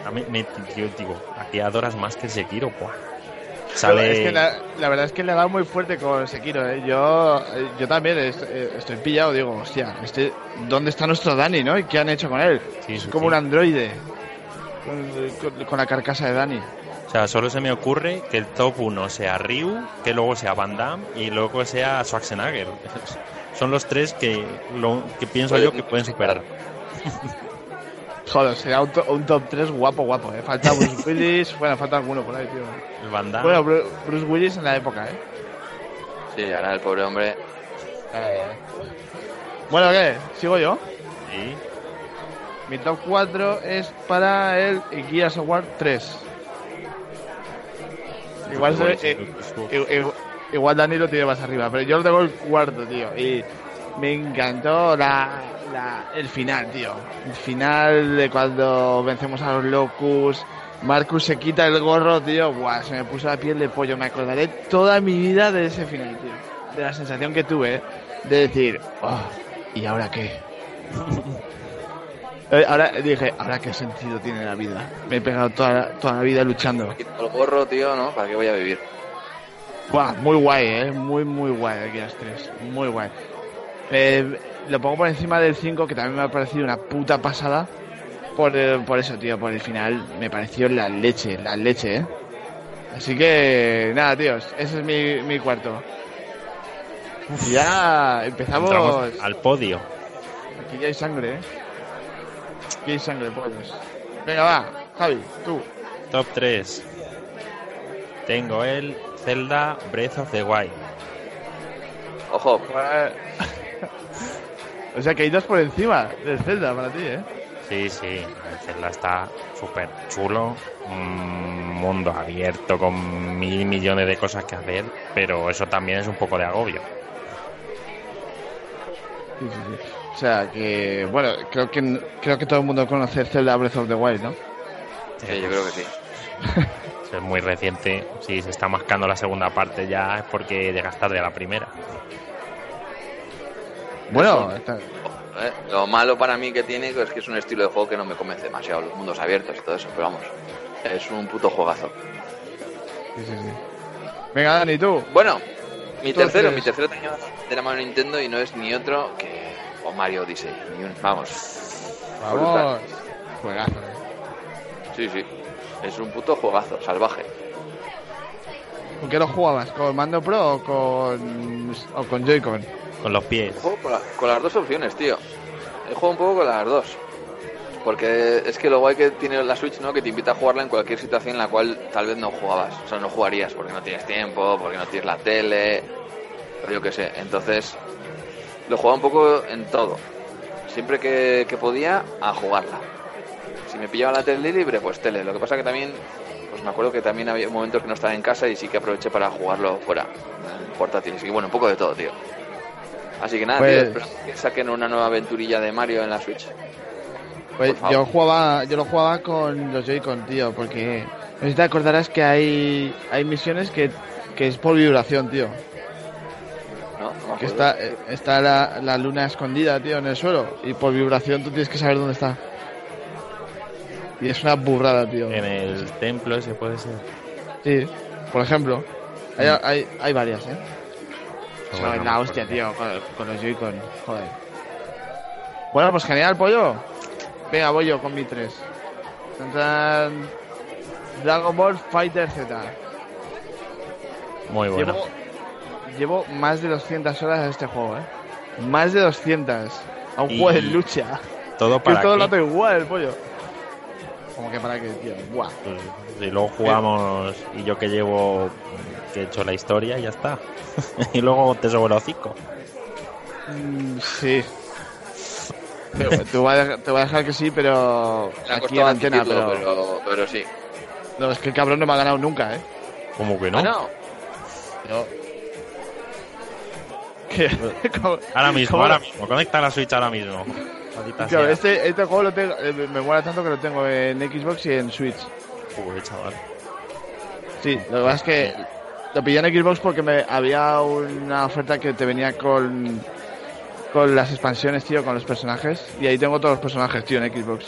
Speaker 2: a mí me yo digo, aquí adoras más que el Sekiro, ¡buah! Sale...
Speaker 1: Es que la, la verdad es que le ha dado muy fuerte con Sekiro, ¿eh? Yo, eh, yo también es- eh, estoy pillado, digo, hostia, este, ¿dónde está nuestro Dani, no? ¿Y qué han hecho con él?
Speaker 2: Sí,
Speaker 1: es
Speaker 2: sí,
Speaker 1: como
Speaker 2: sí.
Speaker 1: un androide. Con, con- con la carcasa de Dani.
Speaker 2: O sea, solo se me ocurre que el top 1 sea Ryu, que luego sea Van Damme y luego sea Schwarzenegger. Son los tres que, lo, que pienso yo que pueden superar.
Speaker 1: Joder, sería un, to- un top 3 guapo, guapo, eh. Falta Bruce Willis, bueno, falta alguno por ahí, tío.
Speaker 2: El Van Damme.
Speaker 1: Bueno, Bru- Bruce Willis en la época, eh.
Speaker 3: Sí, ahora el pobre hombre.
Speaker 1: Bueno, ¿qué? ¿Sigo yo?
Speaker 2: Sí.
Speaker 1: Mi top 4 es para el Gears of War 3. Igual, se- eh, igual Dani lo tiene más arriba, pero yo lo tengo el cuarto, tío. Y me encantó la, la- el final, tío. El final de cuando vencemos a los Locus. Marcus se quita el gorro, tío. Buah, se me puso la piel de pollo. Me acordaré toda mi vida de ese final, tío. De la sensación que tuve, de decir, "Oh, ¿y ahora qué? Eh, Ahora dije, ¿ahora qué sentido tiene la vida? Me he pegado toda, la- toda la vida luchando.
Speaker 3: El gorro, tío, ¿no? ¿Para qué voy a vivir?
Speaker 1: Buah, muy guay, eh. Muy, muy guay el Gears 3. Muy guay. Eh, lo pongo por encima del 5, que también me ha parecido una puta pasada. Por, eh, por eso, tío, por el final me pareció la leche, la leche, eh. Así que, nada, tíos, ese es mi, mi cuarto. Ya empezamos.
Speaker 2: Entramos al podio.
Speaker 1: Aquí ya hay sangre, eh. Aquí hay sangre, pollos. Venga, va, Javi, tú.
Speaker 2: Top 3. Tengo el Zelda Breath of the Wild.
Speaker 3: Ojo,
Speaker 1: o sea que hay dos por encima del Zelda para ti, eh.
Speaker 2: Sí, sí, el Zelda está súper chulo. Un mundo abierto con mil millones de cosas que hacer, pero eso también es un poco de agobio.
Speaker 1: Sí, sí, sí. O sea que, bueno, creo que creo que todo el mundo conoce Zelda Breath of the Wild, ¿no?
Speaker 3: sí, yo creo que sí.
Speaker 2: Es muy reciente. Si se está mascando la segunda parte ya es porque llegas tarde a la primera.
Speaker 1: Bueno, está-
Speaker 3: ¿eh? Lo malo para mí que tiene es que es un estilo de juego que no me convence demasiado, los mundos abiertos y todo eso, pero vamos, es un puto juegazo.
Speaker 1: sí, sí, sí. Venga, Dani, tú.
Speaker 3: Bueno, mi tercero, mi tercero tenía de la mano Nintendo y no es ni otro que o Mario Odyssey, ni un- vamos,
Speaker 1: Vamos. Juegazo, eh.
Speaker 3: sí, sí, es un puto juegazo, salvaje.
Speaker 1: ¿Con qué lo jugabas? ¿Con mando pro o con, o con Joy-Con?
Speaker 2: Con los pies.
Speaker 3: Juego con, la- con las dos opciones, tío. He jugado un poco con las dos. Porque es que lo guay que tiene la Switch, ¿no? Que te invita a jugarla en cualquier situación en la cual tal vez no jugabas. O sea, no jugarías porque no tienes tiempo, porque no tienes la tele, o yo qué sé. Entonces, lo jugaba un poco en todo. Siempre que, que podía, a jugarla. Si me pillaba la tele libre, pues tele. Lo que pasa que también, pues me acuerdo que también había momentos que no estaba en casa y sí que aproveché para jugarlo fuera, en portátil. Así que bueno, un poco de todo, tío. Así que nada,
Speaker 1: Pues-
Speaker 3: tío, que saquen una nueva aventurilla de Mario en la Switch.
Speaker 1: Pues yo jugaba, yo lo jugaba con los Joy-Con, tío, porque no sé si te acordarás que hay, hay misiones que, que es por vibración, tío. Que está, está la, la luna escondida, tío, en el suelo. Y por vibración tú tienes que saber dónde está. Y es una burrada, tío.
Speaker 2: En el templo ese puede ser.
Speaker 1: Sí, por ejemplo. Hay, hay, hay varias, ¿eh?
Speaker 2: Bueno, no
Speaker 1: la hostia, tío, con, con los Joy-Con. Joder. Bueno, pues genial, pollo. Venga, voy yo con mi 3. Dragon Ball Fighter Z.
Speaker 2: Muy bueno.
Speaker 1: Llevo, llevo más de 200 horas a este juego, ¿eh? Más de 200. A un
Speaker 2: Y-
Speaker 1: juego de lucha.
Speaker 2: Todo
Speaker 1: Que
Speaker 2: para
Speaker 1: todo
Speaker 2: qué?
Speaker 1: lo igual, el pollo. Como que para qué, tío. Buah.
Speaker 2: Pues, y luego jugamos y yo que llevo que he hecho la historia y ya está. y luego te sobra hocico.
Speaker 1: Mm, sí. Te, te voy a, dejar- te voy a dejar que sí, pero aquí en antena, pero...
Speaker 3: pero... pero sí.
Speaker 1: No, es que el cabrón no me ha ganado nunca, ¿eh?
Speaker 2: ¿Cómo que no?
Speaker 3: Ah, no.
Speaker 1: Yo... ¿Qué? ¿Cómo-
Speaker 2: Ahora mismo, ahora mismo. Conecta la Switch ahora mismo.
Speaker 1: Claro, este, este juego lo tengo, eh, me mola tanto que lo tengo en Xbox y en Switch.
Speaker 2: Joder, chaval.
Speaker 1: Sí, lo que pasa es que lo pillé en Xbox porque me había una oferta que te venía con con las expansiones, tío, con los personajes. Y ahí tengo todos los personajes, tío, en Xbox.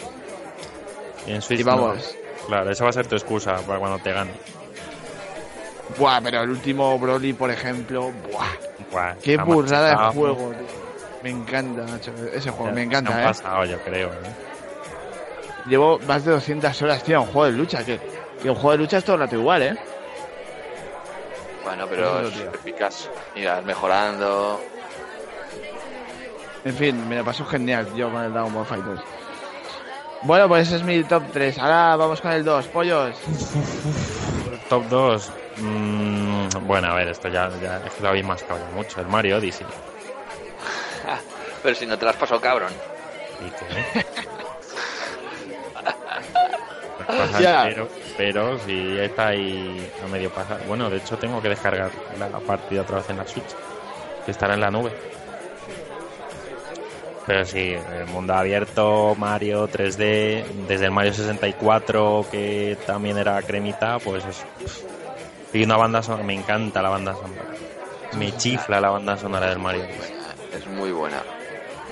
Speaker 2: Y en Switch
Speaker 1: Y vamos.
Speaker 2: no. Claro, esa va a ser tu excusa para cuando te gane.
Speaker 1: Buah, pero el último Broly, por ejemplo, buah.
Speaker 2: Buah,
Speaker 1: Qué burrada de juego, tío. Me encanta, macho, ese juego, me
Speaker 2: han
Speaker 1: encanta, eh.
Speaker 2: pasado, yo creo. ¿eh?
Speaker 1: Llevo más de 200 horas, tío, un juego de lucha, que, que un juego de lucha es todo el rato igual, eh.
Speaker 3: Bueno, pero es eficaz. Irás mejorando.
Speaker 1: En fin, me lo paso genial yo con el Dragon Ball Fighters. Bueno, pues ese es mi top 3. Ahora vamos con el 2, pollos.
Speaker 2: Top 2. Mm, bueno, a ver, esto ya, ya es que lo habéis mascado ya mucho. El Mario Odyssey.
Speaker 3: Pero si no te lo has pasado, cabrón.
Speaker 2: ¿Y qué?
Speaker 1: Ya.
Speaker 2: pero, pero si está ahí a medio pasar. Bueno, de hecho tengo que descargar la partida otra vez en la Switch, que estará en la nube. Pero sí, el mundo abierto, Mario 3D, desde el Mario 64 que también era cremita, pues eso. Y una banda sonora, me encanta la banda sonora. Me chifla la banda sonora del Mario.
Speaker 3: Es muy buena.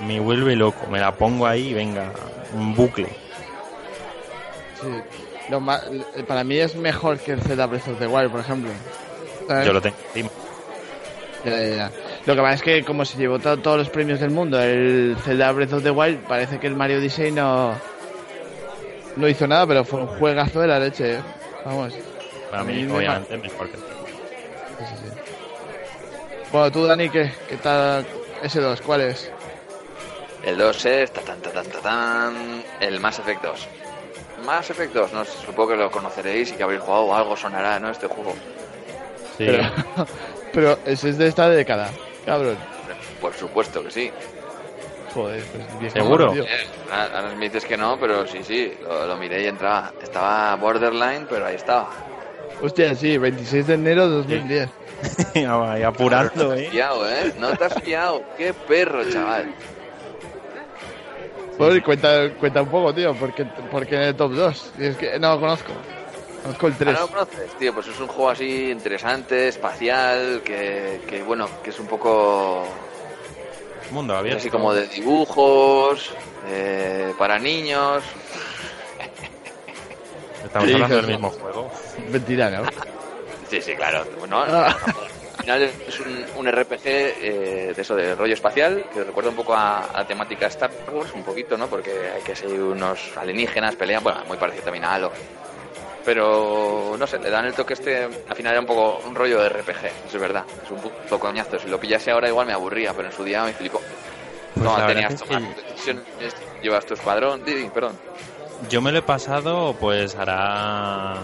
Speaker 2: Me vuelve loco, me la pongo ahí y venga, un bucle.
Speaker 1: Sí. Lo ma- para mí es mejor que el Zelda Breath of the Wild, por ejemplo. ¿Sabes?
Speaker 2: Yo lo tengo encima.
Speaker 1: Ya, ya, ya. Lo que pasa es que como se llevó to- todos los premios del mundo, el Zelda Breath of the Wild, parece que el Mario Odyssey no, no hizo nada, pero fue un juegazo de la leche. ¿eh? Vamos.
Speaker 2: Para mí,
Speaker 1: mí me
Speaker 2: obviamente, mejor que el
Speaker 1: Sí, sí, sí. Bueno, tú, Dani, ¿qué, qué tal ese 2? ¿Cuál es?
Speaker 3: El 2 es ta, tan, ta, tan, ta, tan, el Mass Effect 2. Mass Effect 2, no supongo que lo conoceréis y que habréis jugado o algo sonará, ¿no? Este juego.
Speaker 2: Sí,
Speaker 1: Pero, pero ese es de esta década, cabrón.
Speaker 3: Por supuesto que sí.
Speaker 1: Joder, pues
Speaker 2: ¿Seguro?
Speaker 1: tío.
Speaker 3: Eh, ahora me dices que no, pero sí, sí, lo, lo miré y entraba. Estaba borderline, pero ahí estaba.
Speaker 1: Hostia, sí, 26 de enero de 2010.
Speaker 2: ahí apurando,
Speaker 3: no te has
Speaker 2: ¿eh?
Speaker 3: fiado, ¿eh? No te has fiado. Qué perro, chaval.
Speaker 1: Y cuenta, cuenta un poco, tío, porque, porque en el top 2. Es que no lo conozco. Conozco el 3.
Speaker 3: Ah, ¿No lo conoces? Tío, pues es un juego así interesante, espacial, que, que bueno, que es un poco
Speaker 2: Mundo abierto.
Speaker 3: así como de dibujos, eh, para niños.
Speaker 2: Estamos
Speaker 1: Sí,
Speaker 2: hablando del mismo juego.
Speaker 1: Mentira, ¿no?
Speaker 3: Sí, sí, claro. Bueno,
Speaker 1: Ah.
Speaker 3: al final es un, un RPG eh, de eso, de rollo espacial, que recuerda un poco a, a la temática Star Wars, un poquito, ¿no? Porque hay que ser unos alienígenas, pelean, bueno, muy parecido también a Halo. Pero, no sé, le dan el toque este, al final era un poco un rollo de RPG, eso es verdad. Es un puto coñazo. Si lo pillase ahora igual me aburría, pero en su día me flipó.
Speaker 2: Pues
Speaker 3: no, tenías
Speaker 2: es
Speaker 3: tomar
Speaker 2: que-
Speaker 3: decisiones, llevas tu escuadrón, Didi, perdón.
Speaker 2: Yo me lo he pasado, pues hará.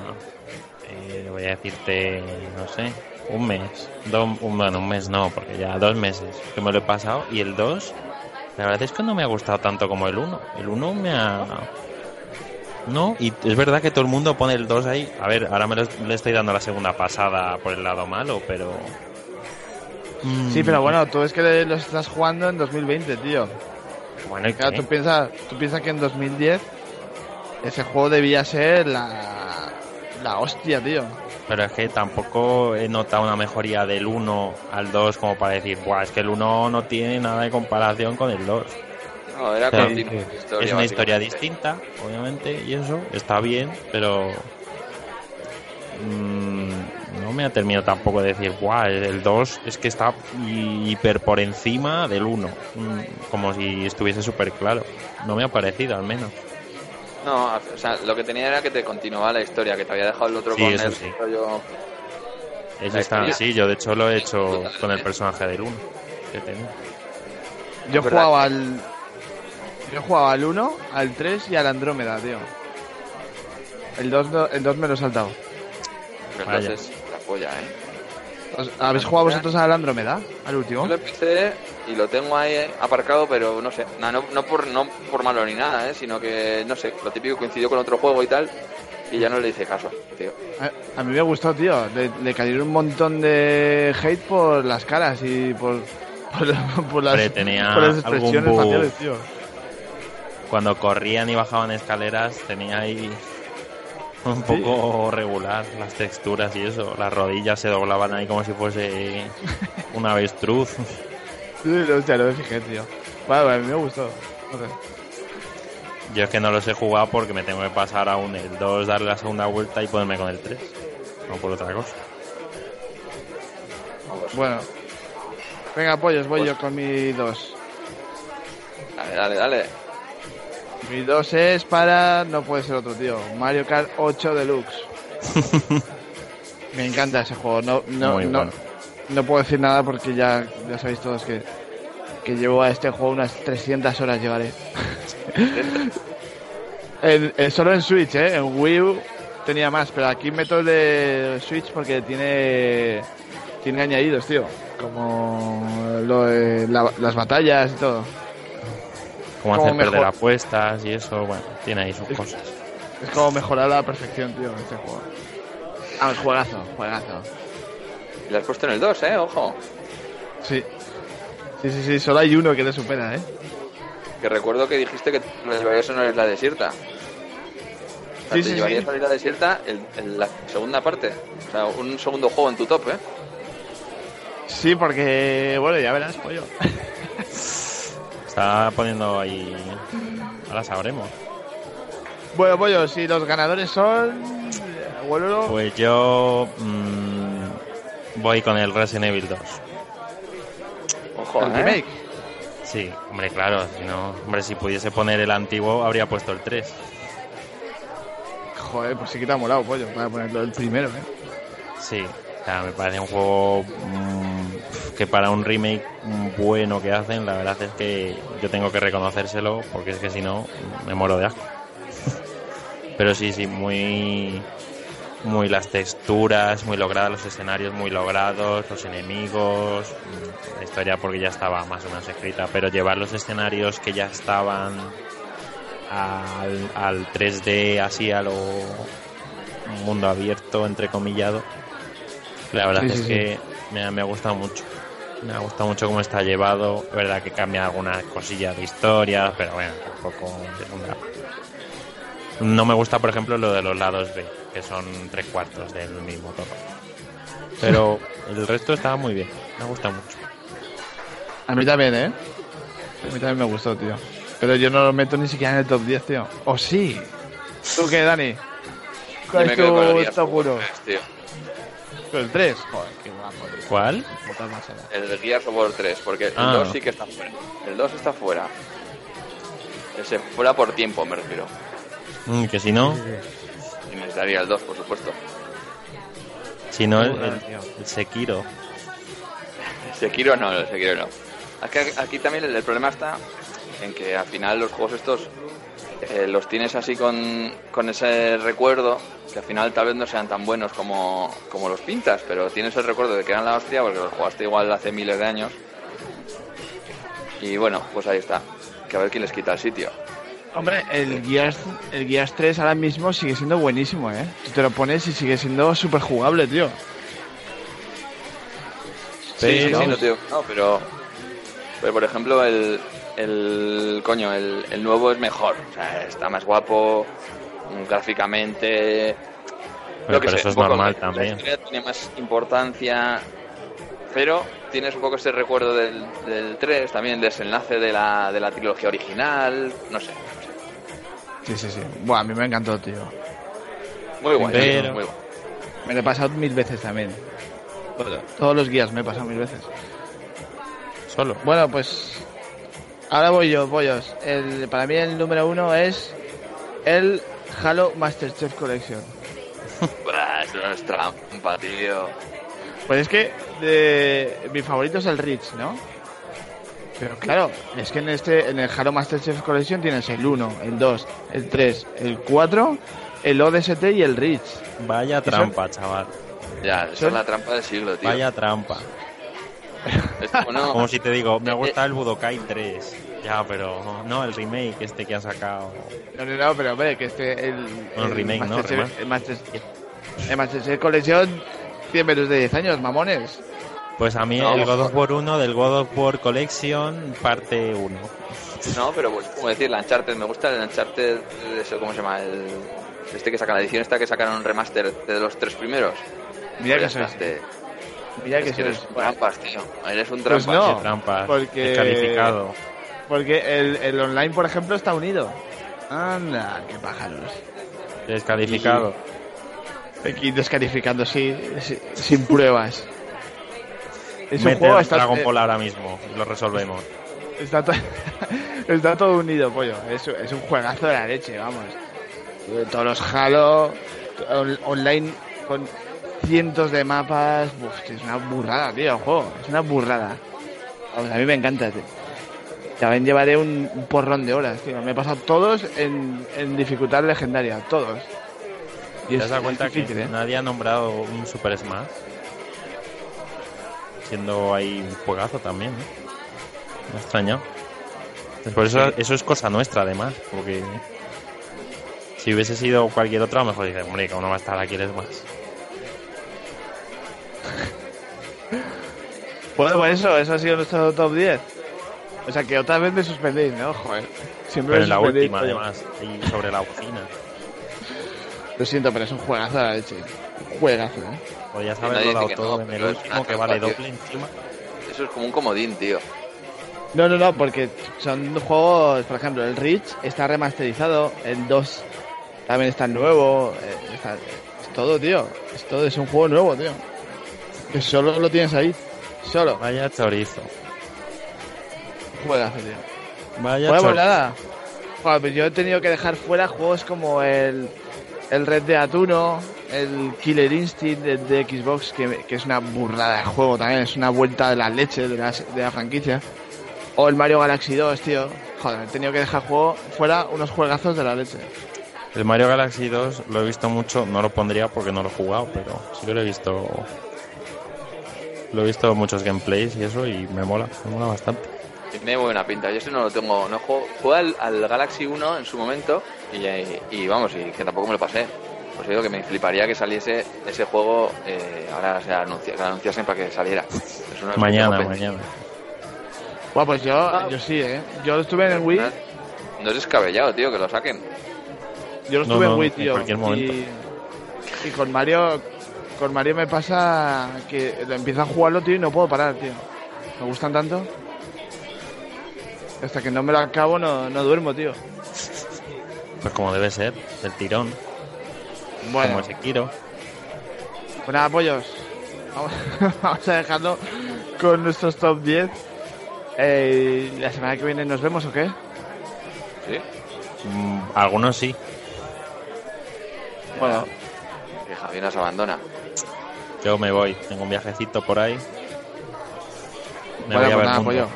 Speaker 2: eh, voy a decirte, no sé, un mes. Do- un, bueno, un mes no, porque ya dos meses que me lo he pasado. Y el 2, la verdad es que no me ha gustado tanto como el 1. El 1 me ha. No, y es verdad que todo el mundo pone el 2 ahí. A ver, ahora me lo- le estoy dando la segunda pasada por el lado malo, pero. Mm,
Speaker 1: Sí, pero bueno, tú es que lo estás jugando en 2020, tío.
Speaker 2: Bueno, ¿y
Speaker 1: Claro, tú piensas tú piensas que en 2010 ese juego debía ser la, la hostia, tío.
Speaker 2: Pero es que tampoco he notado una mejoría del 1 al 2 como para decir, Buah, es que el 1 no tiene nada de comparación con el 2.
Speaker 3: No, era
Speaker 2: Pero
Speaker 3: continua
Speaker 2: es
Speaker 3: historia,
Speaker 2: una historia distinta, obviamente, y eso está bien, pero mm, no me ha terminado tampoco de decir, Buah, el 2 es que está hi- hiper por encima del 1, mm, como si estuviese súper claro. No me ha parecido, al menos.
Speaker 3: No, o sea, lo que tenía era que te continuaba la historia, que te había dejado el otro
Speaker 2: Sí,
Speaker 3: con
Speaker 2: eso
Speaker 3: el
Speaker 2: sí.
Speaker 3: rollo.
Speaker 2: Eso está, sí, yo de hecho lo he hecho con el personaje del 1 que tenía.
Speaker 1: Yo jugado al. Yo he jugado al 1, al 3 y al Andrómeda, tío. El 2, no- el 2 me lo he saltado.
Speaker 3: Entonces, la polla, ¿eh?
Speaker 1: ¿Os- ¿Habéis jugado vosotros al Andrómeda? ¿Al último?
Speaker 3: Yo lo empecé y lo tengo ahí aparcado, pero no sé, no, no, no por, no por malo ni nada, ¿eh? sino que, no sé, lo típico coincidió con otro juego y tal, y ya no le hice caso, tío.
Speaker 1: A, a mí me gustó, tío. Le, le cayeron un montón de hate por las caras y por, por, por las,
Speaker 2: tenía
Speaker 1: por las expresiones faciales, tío.
Speaker 2: cuando corrían y bajaban escaleras tenía ahí un poco regular las texturas y eso. Las rodillas se doblaban ahí como si fuese un avestruz.
Speaker 1: Sí, hostia, no me fijé, tío. Bueno, a mí me gustó. No sé.
Speaker 2: Yo es que no los he jugado porque me tengo que pasar aún el 2, darle la segunda vuelta y ponerme con el 3. No por otra cosa.
Speaker 1: Bueno. Venga, pollos, voy
Speaker 3: Pues-
Speaker 1: yo con mi 2.
Speaker 3: dale, dale, dale.
Speaker 1: Mi 2 es para. No puede ser otro, tío. Mario Kart 8 Deluxe. Me encanta ese juego. No, no,
Speaker 2: Muy
Speaker 1: no,
Speaker 2: bueno.
Speaker 1: no puedo decir nada porque ya, ya sabéis todos que, que llevo a este juego unas 300 horas llevaré. En- en- solo en Switch, ¿eh? En Wii U tenía más, pero aquí meto el de Switch porque tiene tiene añadidos, tío. Como lo de la- las batallas y todo.
Speaker 2: Como
Speaker 1: Como
Speaker 2: hacer perder apuestas y eso, bueno, tiene ahí sus cosas.
Speaker 1: Es como mejorar a la perfección, tío, este juego. Ah, es juegazo, juegazo.
Speaker 3: Y lo has puesto en el 2, ¿eh? Ojo.
Speaker 1: Sí. Sí, sí, sí, solo hay uno que te supera, ¿eh?
Speaker 3: Que recuerdo que dijiste que te llevarías a una isla desierta. O sea,
Speaker 1: Sí,
Speaker 3: te
Speaker 1: sí,
Speaker 3: llevarías
Speaker 1: sí.
Speaker 3: a la isla desierta en, en la segunda parte. O sea, un segundo juego en tu top, ¿eh?
Speaker 1: Sí, porque, bueno, ya verás, pollo.
Speaker 2: Está poniendo ahí. Ahora sabremos.
Speaker 1: bueno, pollo, si los ganadores son... Bueno,
Speaker 2: Pues yo. mm, voy con el Resident Evil 2.
Speaker 3: Ojo,
Speaker 1: el
Speaker 3: ¿eh?
Speaker 1: remake.
Speaker 2: Sí, hombre, claro, si no. Hombre, si pudiese poner el antiguo, habría puesto el 3.
Speaker 1: Joder, pues sí que te ha molado, pollo, para ponerlo el primero, ¿eh?
Speaker 2: Sí, o sea, me parece un juego que para un remake bueno que hacen, la verdad es que yo tengo que reconocérselo porque es que si no me muero de asco. Pero sí, sí, muy muy las texturas, muy logradas los escenarios, muy logrados, los enemigos, la historia porque ya estaba más o menos escrita, pero llevar los escenarios que ya estaban al, al 3D así a lo mundo abierto, entrecomillado, la verdad
Speaker 1: Sí,
Speaker 2: es
Speaker 1: sí, sí.
Speaker 2: que me, me ha gustado mucho. Me ha gustado mucho cómo está llevado. Es verdad que cambia algunas cosillas de historia, pero bueno, tampoco es un drama. No me gusta, por ejemplo, lo de los lados B, que son tres cuartos del mismo todo. Pero el resto está muy bien. Me gusta mucho.
Speaker 1: A mí también, ¿eh? A mí también me gustó, tío. Pero yo no lo meto ni siquiera en el top 10, tío. ¿O sí? ¿Tú qué, Dani? ¿Cuál
Speaker 3: me
Speaker 1: es tu top
Speaker 3: of War
Speaker 1: 1?
Speaker 3: 3, tío.
Speaker 1: Con el 3. Joder, qué guapo, tío.
Speaker 2: ¿Cuál?
Speaker 3: El de Gears of War 3, porque el
Speaker 2: Ah.
Speaker 3: 2 sí que está fuera. El 2 está fuera. Ese fuera por tiempo, me refiero.
Speaker 2: Mm, que si no,
Speaker 3: Y necesitaría el 2, por supuesto.
Speaker 2: si no, el,
Speaker 1: Joder,
Speaker 2: el-
Speaker 1: tío.
Speaker 2: el Sekiro.
Speaker 3: Sekiro no, el Sekiro no. Es que aquí también el, el problema está en que al final los juegos estos eh, los tienes así con, con ese recuerdo que al final tal vez no sean tan buenos como, como los pintas, pero tienes el recuerdo de que eran la hostia porque los jugaste igual hace miles de años. Y bueno, pues ahí está. Que a ver quién les quita el sitio.
Speaker 1: Hombre, el Gears, el Gears 3 ahora mismo sigue siendo buenísimo, ¿eh? Tú te lo pones y sigue siendo súper jugable, tío.
Speaker 3: Sí, sí,
Speaker 2: Pero-
Speaker 3: sí, no, tío. No, pero, pero por ejemplo, el, el coño, el, el nuevo es mejor. O sea, está más guapo gráficamente.
Speaker 2: Pero,
Speaker 3: Lo que
Speaker 2: pero
Speaker 3: sé,
Speaker 2: eso es normal
Speaker 3: la
Speaker 2: también.
Speaker 3: historia tiene más importancia, pero tienes un poco ese recuerdo del, del 3, también desenlace de la, de la trilogía original. No sé.
Speaker 1: Sí, sí, sí. Buah, a mí me encantó, tío.
Speaker 3: Muy guay.
Speaker 2: Pero-
Speaker 3: muy guay.
Speaker 1: Me lo he pasado mil veces también. Todos los guías me he pasado mil veces.
Speaker 2: Solo.
Speaker 1: Bueno, pues ahora voy yo, pollos. El, para mí el número uno es el Halo Master Chief Collection.
Speaker 3: Eso es trampa, tío.
Speaker 1: Pues es que de, mi favorito es el Reach, ¿no? Pero claro, es que en este en el Halo Master Chief Collection tienes el 1, el 2, el 3, el 4, el ODST y el Reach.
Speaker 2: Vaya trampa, chaval.
Speaker 3: Ya, esa
Speaker 1: Son-
Speaker 3: es la trampa del siglo, tío.
Speaker 2: Vaya trampa.
Speaker 3: Es como no.
Speaker 2: Como si te digo, me
Speaker 3: Eh,
Speaker 2: gusta el Budokai 3. Ya, pero no, el remake este que han sacado.
Speaker 1: No, no, no, pero hombre, que este el,
Speaker 2: No, remake, no,
Speaker 1: Master el Master el Master Chief Collection tiene menos de 10 años, mamones.
Speaker 2: Pues a mí
Speaker 3: No,
Speaker 2: el God of. War 1 del God of War Collection, parte 1.
Speaker 3: No, pero pues, como decir, la Uncharted, me gusta el Uncharted, eso, ¿cómo se llama? El, este que saca la edición esta que sacaron un remaster de los tres primeros.
Speaker 1: Mira que
Speaker 3: Pues
Speaker 1: sois,
Speaker 3: este,
Speaker 1: mira
Speaker 3: es
Speaker 1: que
Speaker 3: que eres trampas, tío. Eres un
Speaker 1: Pues
Speaker 3: trampas.
Speaker 1: no.
Speaker 2: Qué trampa.
Speaker 1: porque-
Speaker 2: Descalificado.
Speaker 1: Porque el, el online, por ejemplo, está unido. Anda, qué pájaros.
Speaker 2: Descalificado.
Speaker 1: Aquí descalificando sí, sí, sin pruebas. Es un
Speaker 2: Mete
Speaker 1: juego, está,
Speaker 2: Dragon
Speaker 1: eh,
Speaker 2: Ball ahora mismo. Lo resolvemos.
Speaker 1: está, to- está todo unido, pollo. Es, es un juegazo de la leche, vamos. Eh, Todos los Halo on- online con cientos de mapas. Uf, es una burrada, tío, el juego. Es una burrada. Vamos, a mí me encanta, tío. También llevaré un, un porrón de horas, tío. Me he pasado todos en, en dificultad legendaria, todos. Y
Speaker 2: ¿Te has dado cuenta
Speaker 1: difícil,
Speaker 2: que
Speaker 1: ¿eh?
Speaker 2: nadie ha nombrado un Super Smash? Siendo ahí un juegazo también, ¿no? Me ha extrañado. Por eso, eso es cosa nuestra, además, porque si hubiese sido cualquier otro, a lo mejor dice, hombre, que uno va a estar aquí el Smash.
Speaker 1: Bueno, pues eso, eso ha sido nuestro top 10. O sea que otra vez me suspendéis, ¿no? Joder. Siempre
Speaker 2: Pero
Speaker 1: me
Speaker 2: en la última, además, y sobre la bocina.
Speaker 1: Lo siento, pero es un juegazo la leche. Un juegazo, ¿eh?
Speaker 2: Podías
Speaker 3: nadie
Speaker 2: haberlo dado
Speaker 3: que
Speaker 2: todo
Speaker 3: no,
Speaker 2: en el último, que vale doble encima.
Speaker 3: Eso es como un comodín, tío.
Speaker 1: No, no, no, porque son juegos, por ejemplo, el Reach está remasterizado, el 2 también está nuevo, eh, está- es todo, tío. Es todo, es un juego nuevo, tío. Que solo lo tienes ahí. Solo.
Speaker 2: Vaya chorizo.
Speaker 1: Juegazo, tío.
Speaker 2: Vaya chorizo.
Speaker 1: nada. Joder, pues yo he tenido que dejar fuera juegos como el, el Red Dead 1, el Killer Instinct de, de Xbox, que, que es una burrada de juego también, es una vuelta de la leche de la, de la franquicia. O el Mario Galaxy 2, tío. Joder, he tenido que dejar juego fuera unos juegazos de la leche.
Speaker 2: El Mario Galaxy 2 lo he visto mucho, no lo pondría porque no lo he jugado, pero sí que lo he visto. Lo he visto muchos gameplays y eso y me mola, me mola bastante.
Speaker 3: Tiene buena pinta. Yo ese no lo tengo. No juego. Jugué al, al Galaxy 1 en su momento y, y- y vamos, y que tampoco me lo pasé. Pues digo que me fliparía que saliese ese juego. eh, ahora se anuncia, lo anunciasen para que saliera. Es
Speaker 2: Mañana, mañana.
Speaker 1: Bueno, pues yo, yo sí, ¿eh? Yo estuve en el Wii.
Speaker 3: No es descabellado, tío, que lo saquen.
Speaker 1: yo lo
Speaker 2: No,
Speaker 1: estuve
Speaker 2: no,
Speaker 1: en Wii,
Speaker 2: en
Speaker 1: tío.
Speaker 2: cualquier momento.
Speaker 1: Y, y con Mario, con Mario me pasa que lo empiezo a jugarlo, tío, y no puedo parar, tío. Me gustan tanto. Hasta que no me lo acabo no, no duermo, tío.
Speaker 2: Pues como debe ser, del tirón,
Speaker 1: Bueno,
Speaker 2: como Sekiro.
Speaker 1: pues nada, pollos. Vamos, vamos a dejarlo con nuestros top 10. Eh, la semana que viene nos vemos o qué?
Speaker 3: ¿Sí?
Speaker 2: Mm, algunos sí.
Speaker 1: Bueno,
Speaker 3: Que Javier nos abandona.
Speaker 2: Yo me voy, tengo un viajecito por ahí. Me
Speaker 1: bueno,
Speaker 2: voy a
Speaker 1: pues
Speaker 2: ver
Speaker 1: nada, pollo.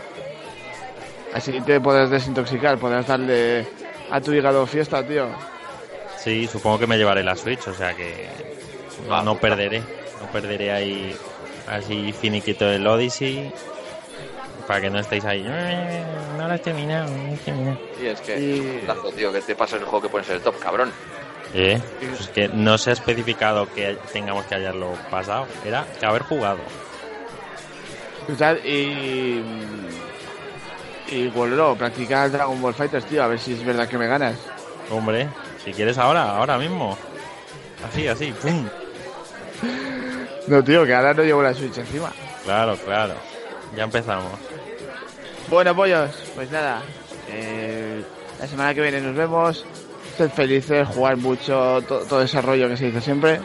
Speaker 1: Así te puedes desintoxicar, podrás darle a tu hígado fiesta, tío.
Speaker 2: Sí, supongo que me llevaré la Switch, o sea que no, perderé. No perderé ahí así finiquito el Odyssey. Para que no estéis ahí. "Eh, No lo he terminado, no lo he terminado.
Speaker 3: Y es que
Speaker 1: Y-
Speaker 3: es un putazo, tío, que te pasa el juego que pones en el top, cabrón.
Speaker 2: Eh, pues es que no se ha especificado que tengamos que haberlo pasado. Era que haber jugado.
Speaker 1: Y. Y bueno, practicar Dragon Ball Fighters, tío, a ver si es verdad que me ganas.
Speaker 2: Hombre, si quieres ahora, ahora mismo. Así, así. ¡pum!
Speaker 1: No, tío, que ahora no llevo la Switch encima.
Speaker 2: Claro, claro. Ya empezamos.
Speaker 1: Bueno, pollos, pues nada. eh, la semana que viene nos vemos. Sed felices, jugar mucho, to- todo ese rollo que se dice siempre.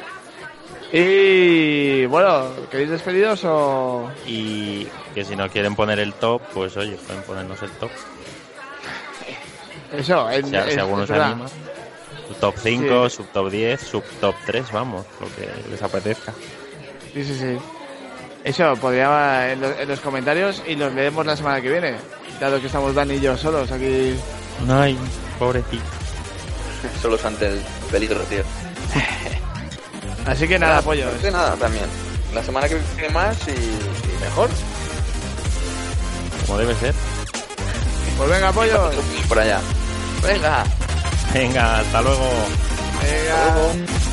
Speaker 1: Y bueno, ¿queréis despedidos o.?
Speaker 2: Y que si no quieren poner el top, pues oye, pueden ponernos el top.
Speaker 1: Eso, en,
Speaker 2: Si, si
Speaker 1: es-
Speaker 2: alguno
Speaker 1: es
Speaker 2: se
Speaker 1: verdad.
Speaker 2: anima. Su top 5, sub top 10, sub top 3, vamos, lo que les apetezca.
Speaker 1: Sí, sí, sí. Eso, podría en, lo- en los comentarios y los leemos la semana que viene. Dado que estamos Dani y yo solos aquí.
Speaker 2: Ay, pobrecito.
Speaker 3: Solo es ante el peligro, tío.
Speaker 1: Así que nada, pollos.
Speaker 3: De nada, también. La semana que viene más y, y mejor.
Speaker 2: Como debe ser.
Speaker 1: Pues venga, pollos.
Speaker 3: Por allá. Venga.
Speaker 2: Venga, hasta luego.
Speaker 1: Venga.
Speaker 3: Hasta luego.